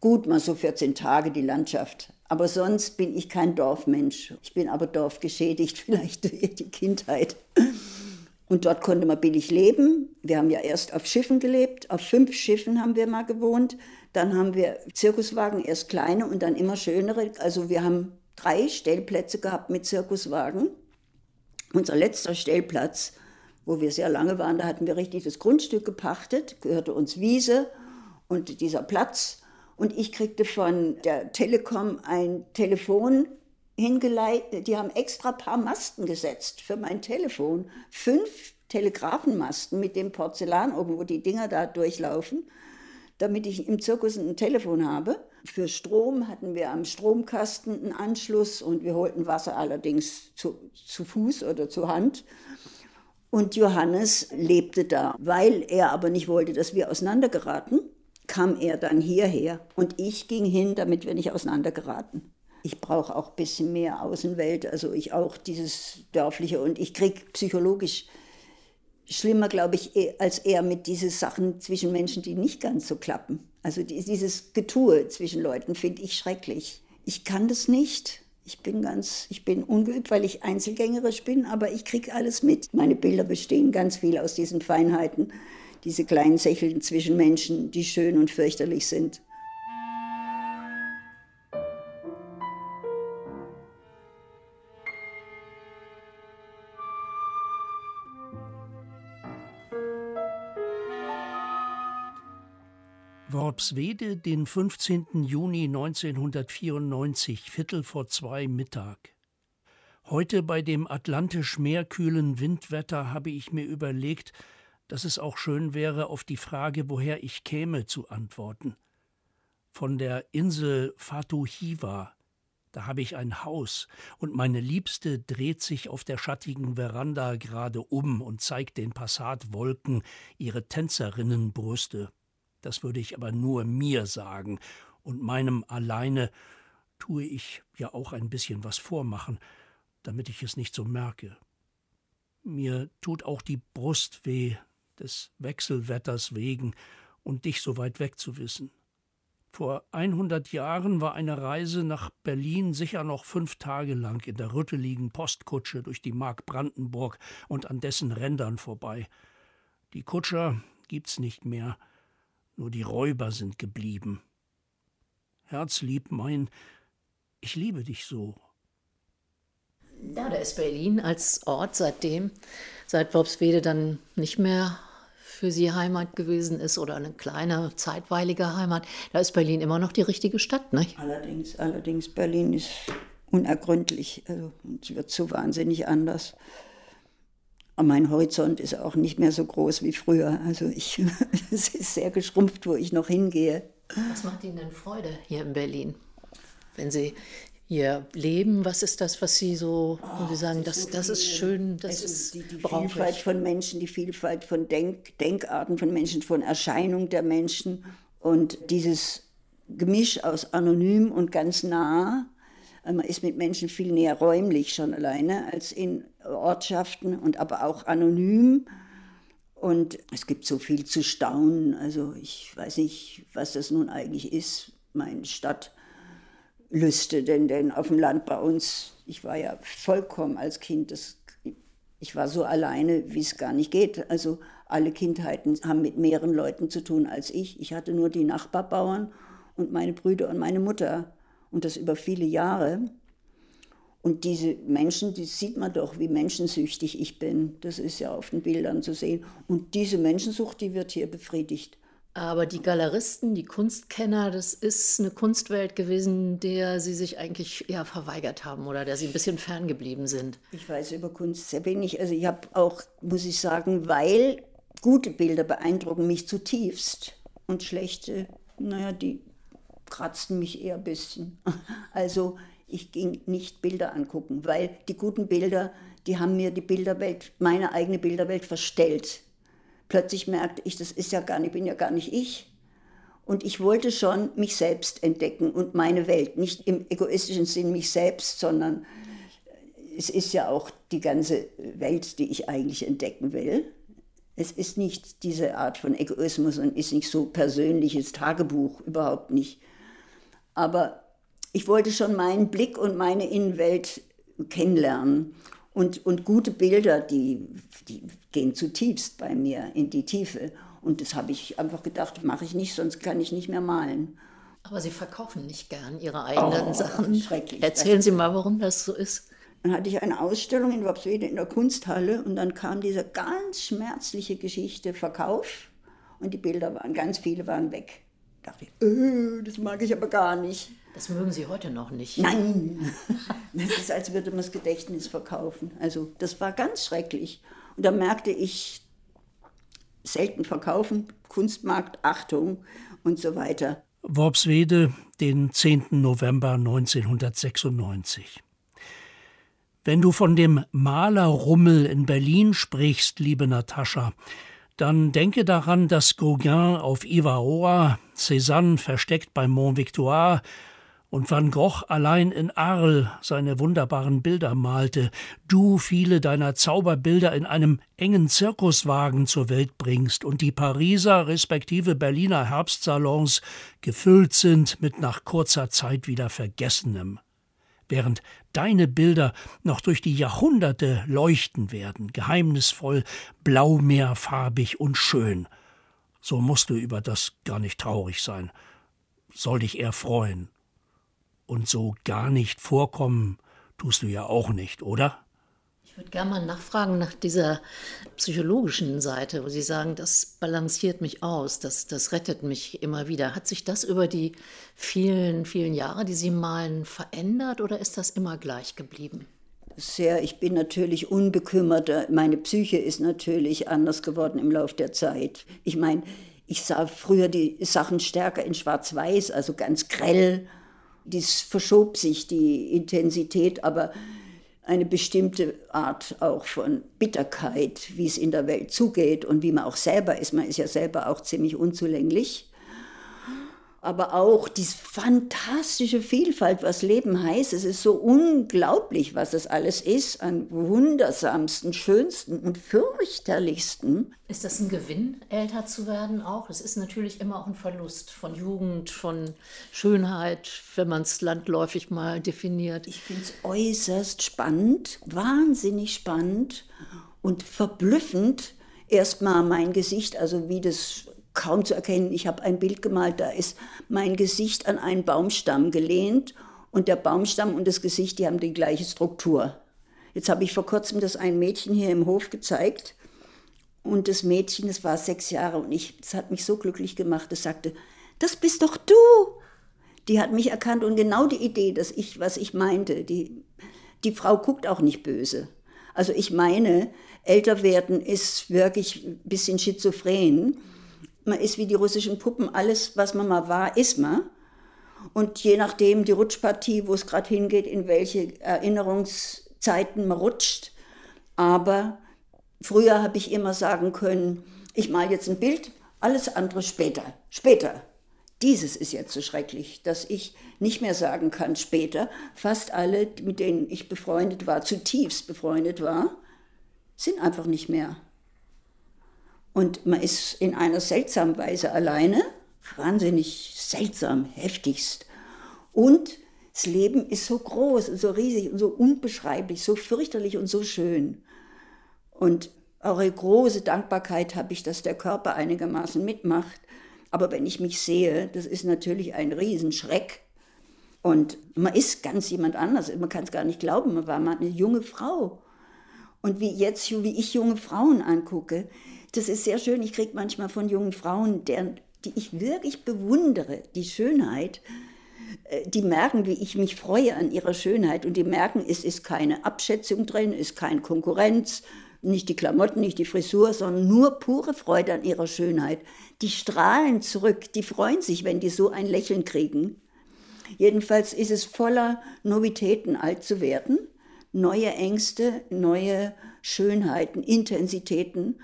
Gut, mal so 14 Tage die Landschaft. Aber sonst bin ich kein Dorfmensch. Ich bin aber dorfgeschädigt, vielleicht durch die Kindheit. Und dort konnte man billig leben. Wir haben ja erst auf Schiffen gelebt. Auf fünf Schiffen haben wir mal gewohnt. Dann haben wir Zirkuswagen, erst kleine und dann immer schönere. Also wir haben drei Stellplätze gehabt mit Zirkuswagen. Unser letzter Stellplatz, wo wir sehr lange waren, da hatten wir richtig das Grundstück gepachtet, gehörte uns Wiese und dieser Platz und ich kriegte von der Telekom ein Telefon hingeleitet, die haben extra paar Masten gesetzt für mein Telefon. Fünf Telegrafenmasten mit dem Porzellan oben, wo die Dinger da durchlaufen, damit ich im Zirkus ein Telefon habe. Für Strom hatten wir am Stromkasten einen Anschluss und wir holten Wasser allerdings zu, zu Fuß oder zur Hand. Und Johannes lebte da. Weil er aber nicht wollte, dass wir auseinandergeraten, kam er dann hierher und ich ging hin, damit wir nicht auseinandergeraten ich brauche auch ein bisschen mehr Außenwelt, also ich auch dieses dörfliche und ich kriege psychologisch schlimmer, glaube ich, eh, als er mit diesen Sachen zwischen Menschen, die nicht ganz so klappen. Also dieses Getue zwischen Leuten finde ich schrecklich. Ich kann das nicht. Ich bin ganz, ich bin ungeübt, weil ich Einzelgängerisch bin, aber ich kriege alles mit. Meine Bilder bestehen ganz viel aus diesen Feinheiten, diese kleinen Sächeln zwischen Menschen, die schön und fürchterlich sind. Worpswede, den 15. Juni 1994, Viertel vor zwei Mittag. Heute bei dem atlantisch meerkühlen Windwetter habe ich mir überlegt, dass es auch schön wäre, auf die Frage, woher ich käme, zu antworten. Von der Insel Fatuhiva, da habe ich ein Haus, und meine Liebste dreht sich auf der schattigen Veranda gerade um und zeigt den Passatwolken ihre Tänzerinnenbrüste. Das würde ich aber nur mir sagen, und meinem alleine tue ich ja auch ein bisschen was vormachen, damit ich es nicht so merke. Mir tut auch die Brust weh, des Wechselwetters wegen und dich so weit weg zu wissen. Vor 100 Jahren war eine Reise nach Berlin sicher noch fünf Tage lang in der rütteligen Postkutsche durch die Mark Brandenburg und an dessen Rändern vorbei. Die Kutscher gibt's nicht mehr nur die Räuber sind geblieben. Herzlieb mein, ich liebe dich so. Ja, da ist Berlin als Ort seitdem, seit Worpswede dann nicht mehr für sie Heimat gewesen ist oder eine kleine, zeitweilige Heimat, da ist Berlin immer noch die richtige Stadt, nicht? Allerdings, allerdings, Berlin ist unergründlich, also es wird so wahnsinnig anders. Und mein Horizont ist auch nicht mehr so groß wie früher. Also ich, es ist sehr geschrumpft, wo ich noch hingehe. Was macht Ihnen denn Freude hier in Berlin? Wenn Sie hier leben, was ist das, was Sie so, oh, Sie sagen, das, das ist schön, das also ist die, die Vielfalt von Menschen, die Vielfalt von Denk, Denkarten von Menschen, von Erscheinung der Menschen und dieses Gemisch aus anonym und ganz nah man ist mit Menschen viel näher räumlich schon alleine als in Ortschaften und aber auch anonym. Und es gibt so viel zu staunen. Also ich weiß nicht, was das nun eigentlich ist, meine Stadtlüste. Denn, denn auf dem Land bei uns, ich war ja vollkommen als Kind, das, ich war so alleine, wie es gar nicht geht. Also alle Kindheiten haben mit mehreren Leuten zu tun als ich. Ich hatte nur die Nachbarbauern und meine Brüder und meine Mutter und das über viele Jahre. Und diese Menschen, die sieht man doch, wie menschensüchtig ich bin. Das ist ja auf den Bildern zu sehen. Und diese Menschensucht, die wird hier befriedigt. Aber die Galeristen, die Kunstkenner, das ist eine Kunstwelt gewesen, der sie sich eigentlich eher verweigert haben oder der sie ein bisschen ferngeblieben sind. Ich weiß über Kunst sehr wenig. Also ich habe auch, muss ich sagen, weil gute Bilder beeindrucken mich zutiefst und schlechte, naja, die kratzten mich eher ein bisschen. Also ich ging nicht Bilder angucken, weil die guten Bilder, die haben mir die Bilderwelt, meine eigene Bilderwelt verstellt. Plötzlich merkte ich, das ist ja gar nicht, bin ja gar nicht ich. Und ich wollte schon mich selbst entdecken und meine Welt. Nicht im egoistischen Sinn mich selbst, sondern es ist ja auch die ganze Welt, die ich eigentlich entdecken will. Es ist nicht diese Art von Egoismus und ist nicht so persönliches Tagebuch, überhaupt nicht. Aber ich wollte schon meinen Blick und meine Innenwelt kennenlernen. Und, und gute Bilder, die, die gehen zutiefst bei mir in die Tiefe. Und das habe ich einfach gedacht, mache ich nicht, sonst kann ich nicht mehr malen. Aber Sie verkaufen nicht gern Ihre eigenen oh, Sachen. Schrecklich. Erzählen Sie mal, warum das so ist. Dann hatte ich eine Ausstellung in Worpswede in der Kunsthalle und dann kam diese ganz schmerzliche Geschichte Verkauf und die Bilder waren, ganz viele waren weg dachte ich, äh, das mag ich aber gar nicht. Das mögen Sie heute noch nicht. Nein, das ist, als würde man das Gedächtnis verkaufen. Also das war ganz schrecklich. Und da merkte ich, selten verkaufen, Kunstmarkt, Achtung und so weiter. Worpswede, den 10. November 1996. Wenn du von dem Malerrummel in Berlin sprichst, liebe Natascha, dann denke daran, dass Gauguin auf Ivaoa, Cézanne versteckt bei Mont Victoire und Van Gogh allein in Arles seine wunderbaren Bilder malte, du viele deiner Zauberbilder in einem engen Zirkuswagen zur Welt bringst und die Pariser respektive Berliner Herbstsalons gefüllt sind mit nach kurzer Zeit wieder Vergessenem während deine Bilder noch durch die Jahrhunderte leuchten werden, geheimnisvoll, blaumeerfarbig und schön. So musst du über das gar nicht traurig sein, soll dich eher freuen. Und so gar nicht vorkommen tust du ja auch nicht, oder? Ich würde gerne mal nachfragen nach dieser psychologischen Seite, wo Sie sagen, das balanciert mich aus, das, das rettet mich immer wieder. Hat sich das über die vielen, vielen Jahre, die Sie malen, verändert oder ist das immer gleich geblieben? Sehr, ich bin natürlich unbekümmerter. Meine Psyche ist natürlich anders geworden im Laufe der Zeit. Ich meine, ich sah früher die Sachen stärker in Schwarz-Weiß, also ganz grell. Dies verschob sich, die Intensität, aber eine bestimmte Art auch von Bitterkeit, wie es in der Welt zugeht und wie man auch selber ist. Man ist ja selber auch ziemlich unzulänglich aber auch die fantastische Vielfalt, was Leben heißt. Es ist so unglaublich, was es alles ist, an wundersamsten, schönsten und fürchterlichsten. Ist das ein Gewinn, älter zu werden auch? Es ist natürlich immer auch ein Verlust von Jugend, von Schönheit, wenn man es landläufig mal definiert. Ich finde es äußerst spannend, wahnsinnig spannend und verblüffend. Erstmal mein Gesicht, also wie das kaum zu erkennen. Ich habe ein Bild gemalt, da ist mein Gesicht an einen Baumstamm gelehnt und der Baumstamm und das Gesicht, die haben die gleiche Struktur. Jetzt habe ich vor kurzem das ein Mädchen hier im Hof gezeigt und das Mädchen, das war sechs Jahre und ich, das hat mich so glücklich gemacht, das sagte, das bist doch du. Die hat mich erkannt und genau die Idee, dass ich, was ich meinte, die, die Frau guckt auch nicht böse. Also ich meine, älter werden ist wirklich ein bisschen schizophren man ist wie die russischen Puppen, alles, was man mal war, ist man. Und je nachdem die Rutschpartie, wo es gerade hingeht, in welche Erinnerungszeiten man rutscht. Aber früher habe ich immer sagen können, ich male jetzt ein Bild, alles andere später, später. Dieses ist jetzt so schrecklich, dass ich nicht mehr sagen kann später. Fast alle, mit denen ich befreundet war, zutiefst befreundet war, sind einfach nicht mehr. Und man ist in einer seltsamen Weise alleine, wahnsinnig seltsam, heftigst. Und das Leben ist so groß und so riesig und so unbeschreiblich, so fürchterlich und so schön. Und eine große Dankbarkeit habe ich, dass der Körper einigermaßen mitmacht. Aber wenn ich mich sehe, das ist natürlich ein Riesenschreck. Und man ist ganz jemand anders. Man kann es gar nicht glauben. Man war mal eine junge Frau. Und wie jetzt, wie ich junge Frauen angucke, das ist sehr schön. Ich kriege manchmal von jungen Frauen, deren, die ich wirklich bewundere, die Schönheit, äh, die merken, wie ich mich freue an ihrer Schönheit und die merken, es ist keine Abschätzung drin, es ist keine Konkurrenz, nicht die Klamotten, nicht die Frisur, sondern nur pure Freude an ihrer Schönheit. Die strahlen zurück, die freuen sich, wenn die so ein Lächeln kriegen. Jedenfalls ist es voller Novitäten, alt zu werden, neue Ängste, neue Schönheiten, Intensitäten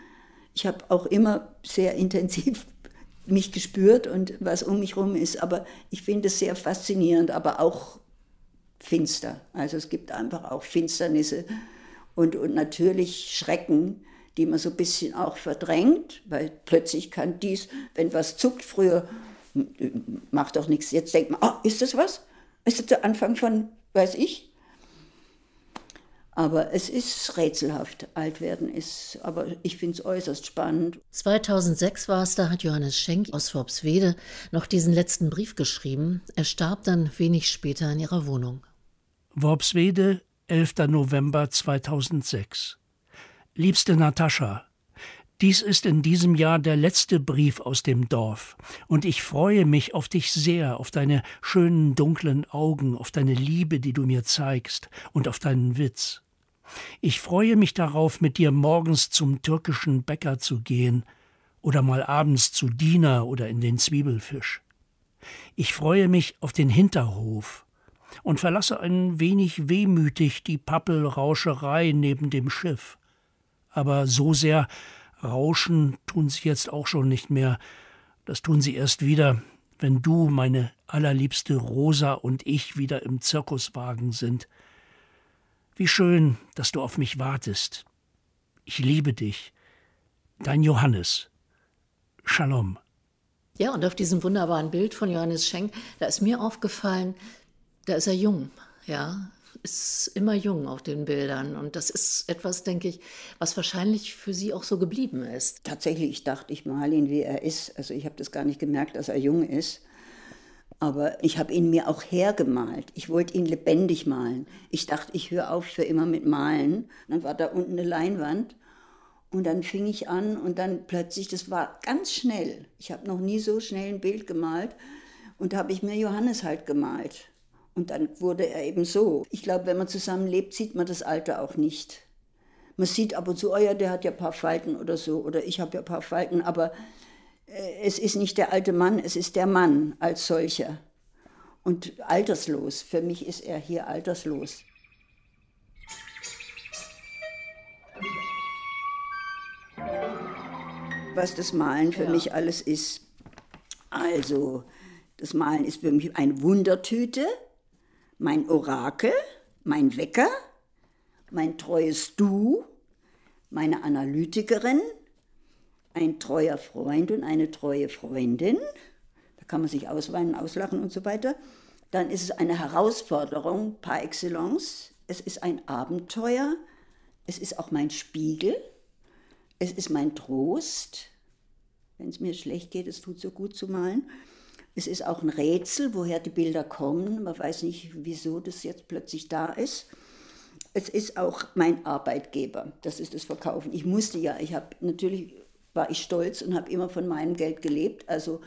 ich habe auch immer sehr intensiv mich gespürt und was um mich herum ist, aber ich finde es sehr faszinierend, aber auch finster. Also es gibt einfach auch Finsternisse und, und natürlich Schrecken, die man so ein bisschen auch verdrängt, weil plötzlich kann dies, wenn was zuckt, früher macht doch nichts, jetzt denkt man, oh, ist das was? Ist das der Anfang von, weiß ich, aber es ist rätselhaft. Alt werden ist, aber ich finde es äußerst spannend. 2006 war es, da hat Johannes Schenk aus Worpswede noch diesen letzten Brief geschrieben. Er starb dann wenig später in ihrer Wohnung. Worpswede, 11. November 2006. Liebste Natascha, Dies ist in diesem Jahr der letzte Brief aus dem Dorf, und ich freue mich auf dich sehr, auf deine schönen dunklen Augen, auf deine Liebe, die du mir zeigst, und auf deinen Witz. Ich freue mich darauf, mit dir morgens zum türkischen Bäcker zu gehen, oder mal abends zu Diener oder in den Zwiebelfisch. Ich freue mich auf den Hinterhof und verlasse ein wenig wehmütig die Pappelrauscherei neben dem Schiff. Aber so sehr Rauschen tun sie jetzt auch schon nicht mehr. Das tun sie erst wieder, wenn du, meine allerliebste Rosa und ich wieder im Zirkuswagen sind. Wie schön, dass du auf mich wartest. Ich liebe dich. Dein Johannes. Shalom. Ja, und auf diesem wunderbaren Bild von Johannes Schenk, da ist mir aufgefallen, da ist er jung, ja ist immer jung auf den Bildern. Und das ist etwas, denke ich, was wahrscheinlich für Sie auch so geblieben ist. Tatsächlich, ich dachte, ich male ihn, wie er ist. Also ich habe das gar nicht gemerkt, dass er jung ist. Aber ich habe ihn mir auch hergemalt. Ich wollte ihn lebendig malen. Ich dachte, ich höre auf für immer mit Malen. Dann war da unten eine Leinwand. Und dann fing ich an und dann plötzlich, das war ganz schnell. Ich habe noch nie so schnell ein Bild gemalt. Und da habe ich mir Johannes halt gemalt. Und dann wurde er eben so. Ich glaube, wenn man zusammenlebt, sieht man das Alter auch nicht. Man sieht ab und zu, oh ja, der hat ja ein paar Falten oder so, oder ich habe ja ein paar Falten, aber äh, es ist nicht der alte Mann, es ist der Mann als solcher. Und alterslos. Für mich ist er hier alterslos. Was das Malen für ja. mich alles ist. Also, das Malen ist für mich eine Wundertüte mein Orakel, mein Wecker, mein treues Du, meine Analytikerin, ein treuer Freund und eine treue Freundin. Da kann man sich ausweinen, auslachen und so weiter. Dann ist es eine Herausforderung par excellence. Es ist ein Abenteuer. Es ist auch mein Spiegel. Es ist mein Trost. Wenn es mir schlecht geht, es tut so gut zu malen. Es ist auch ein Rätsel, woher die Bilder kommen. Man weiß nicht, wieso das jetzt plötzlich da ist. Es ist auch mein Arbeitgeber, das ist das Verkaufen. Ich musste ja, ich habe natürlich war ich stolz und habe immer von meinem Geld gelebt. Also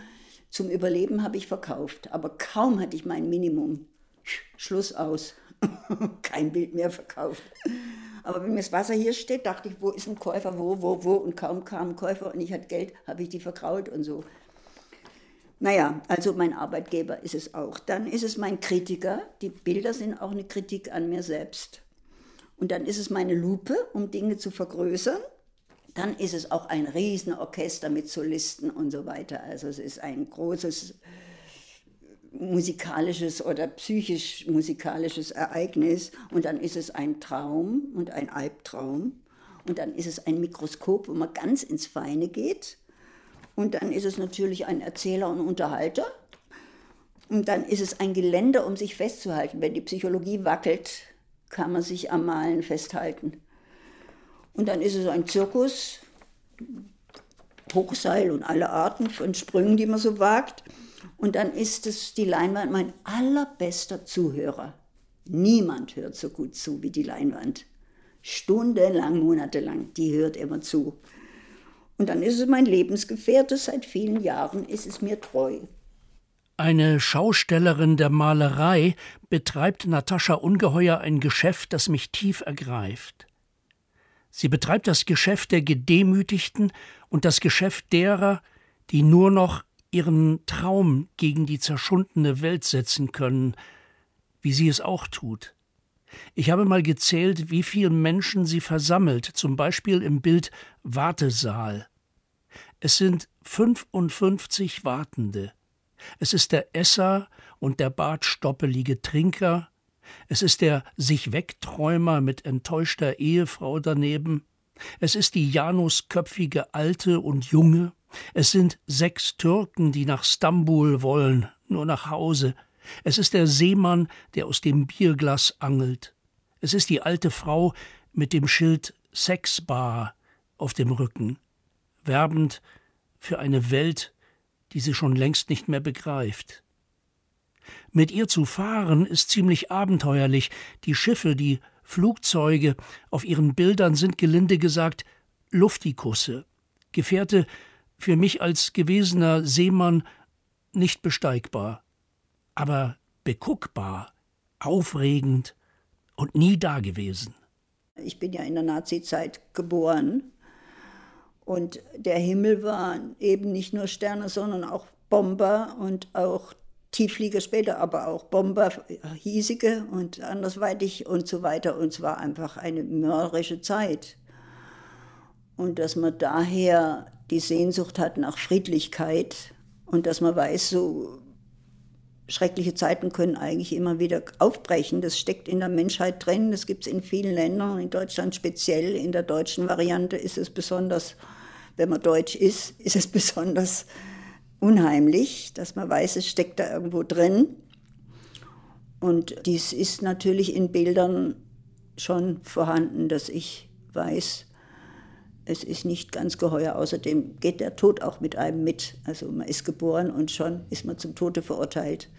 zum Überleben habe ich verkauft, aber kaum hatte ich mein Minimum. Schluss aus. Kein Bild mehr verkauft. Aber wenn mir das Wasser hier steht, dachte ich, wo ist ein Käufer, wo, wo, wo? Und kaum kam ein Käufer und ich hatte Geld, habe ich die verkraut und so. Naja, also mein Arbeitgeber ist es auch. Dann ist es mein Kritiker. Die Bilder sind auch eine Kritik an mir selbst. Und dann ist es meine Lupe, um Dinge zu vergrößern. Dann ist es auch ein Riesenorchester mit Solisten und so weiter. Also es ist ein großes musikalisches oder psychisch musikalisches Ereignis. Und dann ist es ein Traum und ein Albtraum. Und dann ist es ein Mikroskop, wo man ganz ins Feine geht. Und dann ist es natürlich ein Erzähler und Unterhalter. Und dann ist es ein Geländer, um sich festzuhalten. Wenn die Psychologie wackelt, kann man sich am Malen festhalten. Und dann ist es ein Zirkus, Hochseil und alle Arten von Sprüngen, die man so wagt. Und dann ist es die Leinwand mein allerbester Zuhörer. Niemand hört so gut zu wie die Leinwand. Stundenlang, monatelang, die hört immer zu. Und dann ist es mein Lebensgefährte, seit vielen Jahren ist es mir treu. Eine Schaustellerin der Malerei betreibt Natascha Ungeheuer ein Geschäft, das mich tief ergreift. Sie betreibt das Geschäft der Gedemütigten und das Geschäft derer, die nur noch ihren Traum gegen die zerschundene Welt setzen können, wie sie es auch tut. Ich habe mal gezählt, wie viele Menschen sie versammelt, zum Beispiel im Bild Wartesaal. Es sind 55 Wartende. Es ist der Esser und der bartstoppelige Trinker. Es ist der sich Wegträumer mit enttäuschter Ehefrau daneben. Es ist die janusköpfige Alte und Junge. Es sind sechs Türken, die nach Stambul wollen, nur nach Hause. Es ist der Seemann, der aus dem Bierglas angelt. Es ist die alte Frau mit dem Schild Sexbar auf dem Rücken, werbend für eine Welt, die sie schon längst nicht mehr begreift. Mit ihr zu fahren ist ziemlich abenteuerlich. Die Schiffe, die Flugzeuge auf ihren Bildern sind gelinde gesagt Luftikusse. Gefährte für mich als gewesener Seemann nicht besteigbar, aber beguckbar, aufregend und nie dagewesen. Ich bin ja in der Nazizeit geboren und der Himmel war eben nicht nur Sterne, sondern auch Bomber und auch Tiefflieger später, aber auch Bomber, hiesige und andersweitig und so weiter. Und es war einfach eine mörderische Zeit. Und dass man daher die Sehnsucht hat nach Friedlichkeit und dass man weiß, so schreckliche Zeiten können eigentlich immer wieder aufbrechen. Das steckt in der Menschheit drin, das gibt es in vielen Ländern, in Deutschland speziell. In der deutschen Variante ist es besonders, wenn man deutsch ist, ist es besonders unheimlich, dass man weiß, es steckt da irgendwo drin. Und dies ist natürlich in Bildern schon vorhanden, dass ich weiß, es ist nicht ganz geheuer. Außerdem geht der Tod auch mit einem mit. Also man ist geboren und schon ist man zum Tode verurteilt.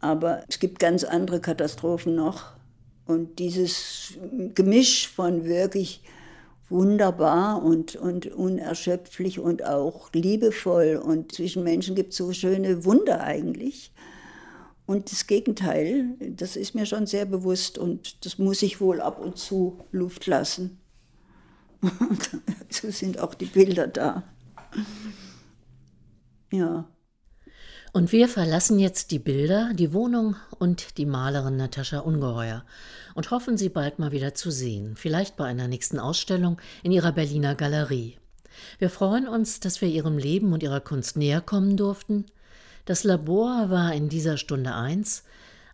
Aber es gibt ganz andere Katastrophen noch. Und dieses Gemisch von wirklich wunderbar und, und unerschöpflich und auch liebevoll. Und zwischen Menschen gibt es so schöne Wunder eigentlich. Und das Gegenteil, das ist mir schon sehr bewusst und das muss ich wohl ab und zu Luft lassen. Dazu sind auch die Bilder da. Ja. Und wir verlassen jetzt die Bilder, die Wohnung und die Malerin Natascha Ungeheuer und hoffen, sie bald mal wieder zu sehen, vielleicht bei einer nächsten Ausstellung in ihrer Berliner Galerie. Wir freuen uns, dass wir ihrem Leben und ihrer Kunst näher kommen durften. Das Labor war in dieser Stunde eins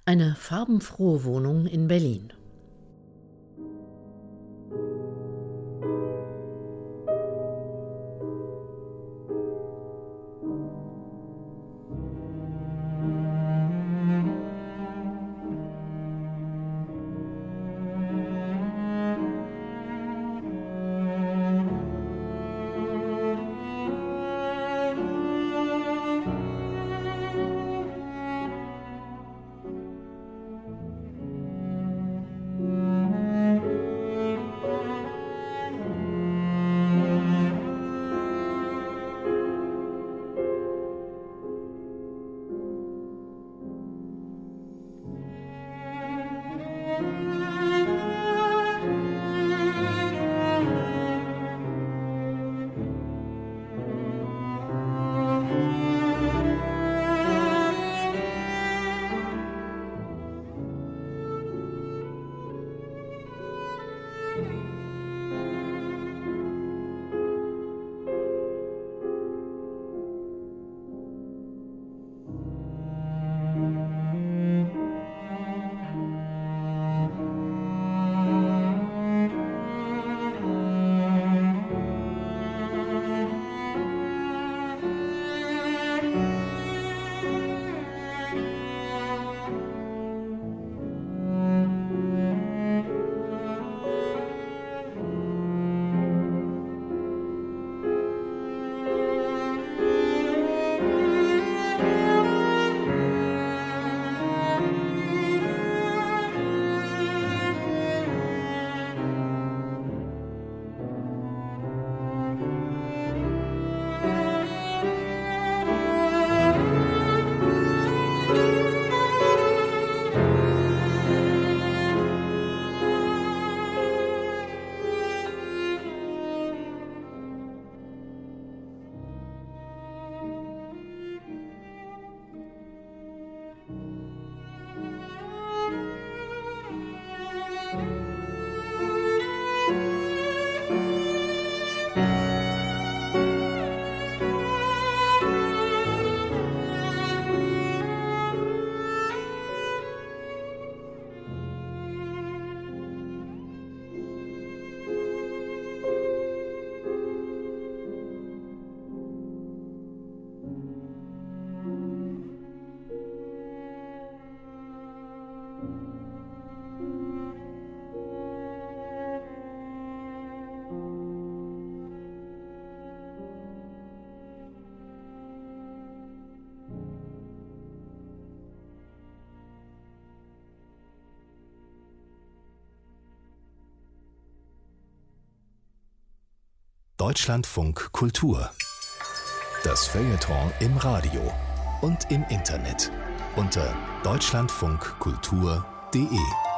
eine farbenfrohe Wohnung in Berlin. Deutschlandfunk Kultur. Das Feuilleton im Radio und im Internet unter deutschlandfunkkultur.de.